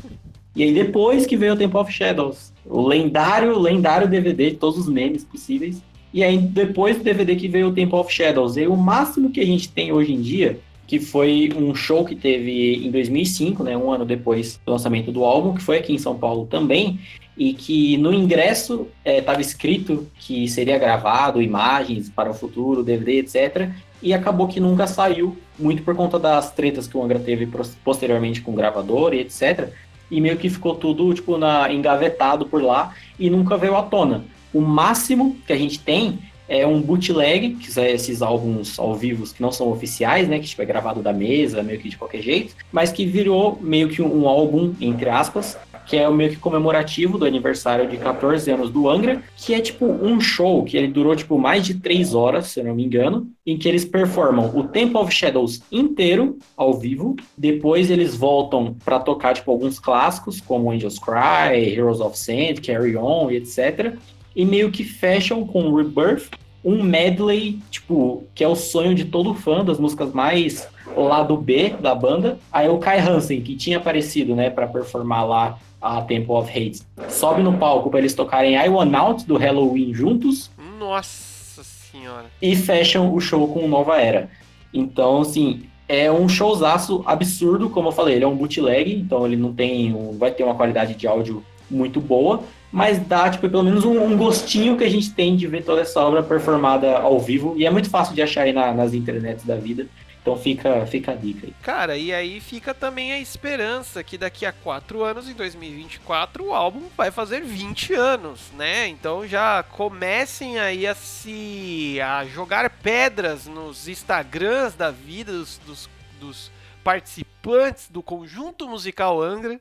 e aí depois que veio o Temple of Shadows, o lendário, lendário DVD de todos os memes possíveis. E aí depois do DVD que veio o Temple of Shadows. E o máximo que a gente tem hoje em dia, que foi um show que teve em 2005, né, um ano depois do lançamento do álbum, que foi aqui em São Paulo também, e que no ingresso estava é, escrito que seria gravado imagens para o futuro, DVD, etc. E acabou que nunca saiu, muito por conta das tretas que o Angra teve posteriormente com o gravador e etc. E meio que ficou tudo tipo na, engavetado por lá e nunca veio à tona. O máximo que a gente tem é um bootleg, que são esses álbuns ao vivo que não são oficiais, né? Que tipo, é gravado da mesa, meio que de qualquer jeito, mas que virou meio que um álbum, entre aspas, que é o meio que comemorativo do aniversário de 14 anos do Angra, que é tipo um show que ele durou tipo mais de três horas, se eu não me engano, em que eles performam o Temple of Shadows inteiro ao vivo. Depois eles voltam para tocar tipo alguns clássicos como Angels Cry, Heroes of Sand, Carry On e etc. E meio que fecham com Rebirth, um medley, tipo, que é o sonho de todo fã das músicas mais lado B da banda. Aí o Kai Hansen, que tinha aparecido, né, para performar lá a Temple of Hate, sobe no palco para eles tocarem I Want Out do Halloween juntos. Nossa senhora. E fecham o show com Nova Era. Então, assim, é um showzaço absurdo, como eu falei, ele é um bootleg, então ele não tem, um, vai ter uma qualidade de áudio muito boa, mas dá, tipo, pelo menos um, um, gostinho que a gente tem de ver toda essa obra performada ao vivo, e é muito fácil de achar aí na, nas internets da vida. Então fica, fica a dica aí. Cara, e aí fica também a esperança que daqui a 4 anos, em 2024, o álbum vai fazer 20 anos, né? Então já comecem aí a se. a jogar pedras nos Instagrams da vida dos, dos, dos participantes do conjunto musical Angra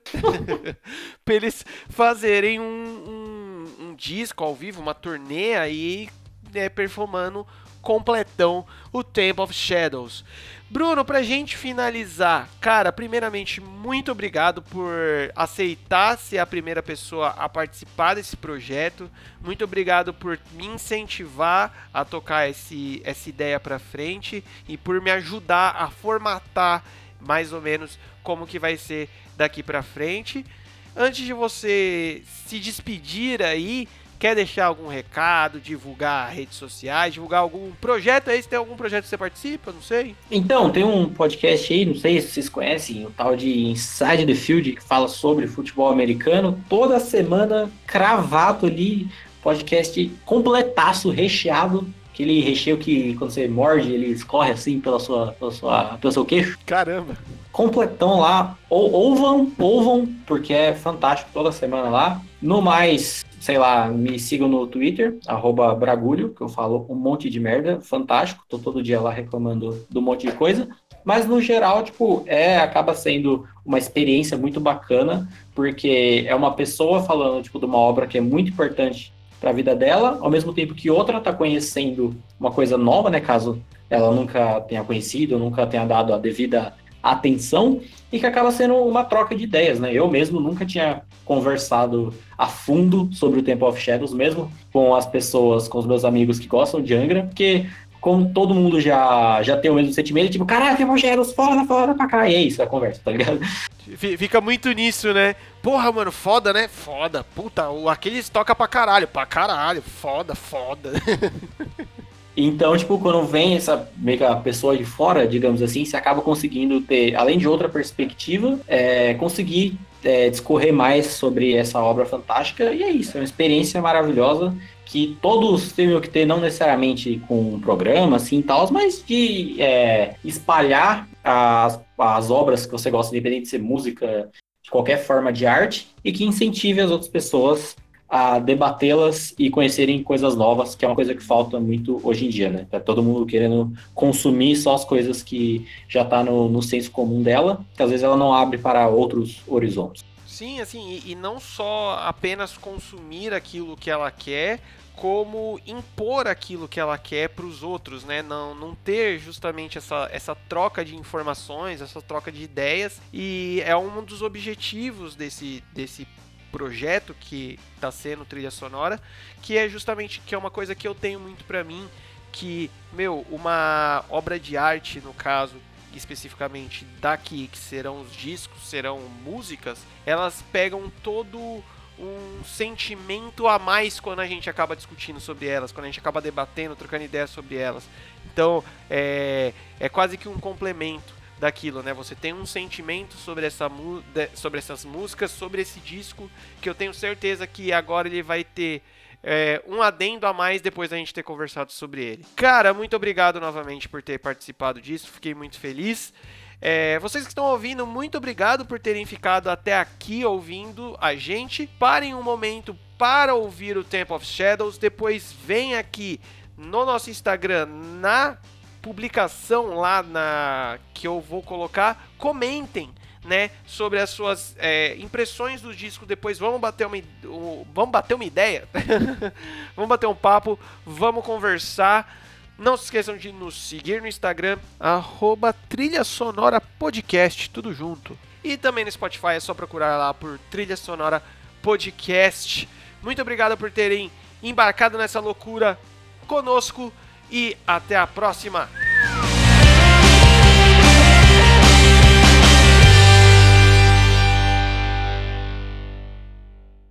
para eles fazerem um, um, um, disco ao vivo, uma turnê aí, né, performando completão o Temple of Shadows. Bruno, pra gente finalizar, cara, primeiramente, muito obrigado por aceitar ser a primeira pessoa a participar desse projeto. Muito obrigado por me incentivar a tocar esse, essa ideia pra frente e por me ajudar a formatar mais ou menos como que vai ser daqui pra frente. Antes de você se despedir aí, Quer deixar algum recado, divulgar redes sociais, divulgar algum projeto aí? Se tem algum projeto que você participa, não sei. Então, tem um podcast aí, não sei se vocês conhecem, o tal de Inside the Field, que fala sobre futebol americano. Toda semana, cravado ali, podcast completaço, recheado aquele recheio que quando você morde, ele escorre assim pela sua, pela sua, pelo seu queixo. Caramba! Completão lá. Ou, ouvam, ouvam, porque é fantástico toda semana lá. No mais, sei lá, me sigam no Twitter, Bragulho, que eu falo um monte de merda, fantástico, tô todo dia lá reclamando do monte de coisa. Mas no geral, tipo, é, acaba sendo uma experiência muito bacana, porque é uma pessoa falando, tipo, de uma obra que é muito importante para a vida dela, ao mesmo tempo que outra está conhecendo uma coisa nova, né, caso ela nunca tenha conhecido, nunca tenha dado a devida atenção, e que acaba sendo uma troca de ideias, né? Eu mesmo nunca tinha conversado a fundo sobre o Temple of Shadows, mesmo com as pessoas, com os meus amigos que gostam de Angra, porque como todo mundo já, já tem o mesmo sentimento, tipo, caralho, Temple of Shadows, foda, foda pra cá, e é isso a conversa, tá ligado? Fica muito nisso, né? Porra, mano, foda, né? Foda. Puta, o Aquiles toca pra caralho. Pra caralho. Foda, foda. Então, tipo, quando vem essa mega pessoa de fora, digamos assim, você acaba conseguindo ter, além de outra perspectiva, é, conseguir é, discorrer mais sobre essa obra fantástica. E é isso, é uma experiência maravilhosa que todos têm que ter, não necessariamente com um programa, assim, tal, mas de é, espalhar as, as obras que você gosta, independente de ser música, de qualquer forma de arte, e que incentive as outras pessoas a debatê-las e conhecerem coisas novas, que é uma coisa que falta muito hoje em dia, né? Tá todo mundo querendo consumir só as coisas que já tá no, no senso comum dela, que às vezes ela não abre para outros horizontes. Sim, assim, e, e não só apenas consumir aquilo que ela quer, como impor aquilo que ela quer para os outros, né? Não, não ter justamente essa, essa troca de informações, essa troca de ideias, e é um dos objetivos desse, desse projeto que está sendo trilha sonora, que é justamente que é uma coisa que eu tenho muito para mim, que, meu, uma obra de arte, no caso, especificamente daqui, que serão os discos, serão músicas, elas pegam todo um sentimento a mais quando a gente acaba discutindo sobre elas, quando a gente acaba debatendo, trocando ideias sobre elas. Então, é, é quase que um complemento daquilo, né? Você tem um sentimento sobre, essa, sobre essas músicas, sobre esse disco, que eu tenho certeza que agora ele vai ter é, um adendo a mais depois da gente ter conversado sobre ele. Cara, muito obrigado novamente por ter participado disso, fiquei muito feliz. É, vocês que estão ouvindo, muito obrigado por terem ficado até aqui ouvindo a gente. Parem um momento para ouvir o Temple of Shadows, depois vem aqui no nosso Instagram, na publicação lá na que eu vou colocar, comentem né, sobre as suas é, impressões do disco. Depois vamos bater uma, um, vamos bater uma ideia, vamos bater um papo, vamos conversar. Não se esqueçam de nos seguir no Instagram, arroba Trilha Sonora Podcast, tudo junto. E também no Spotify é só procurar lá por Trilha Sonora Podcast. Muito obrigado por terem embarcado nessa loucura conosco e até a próxima!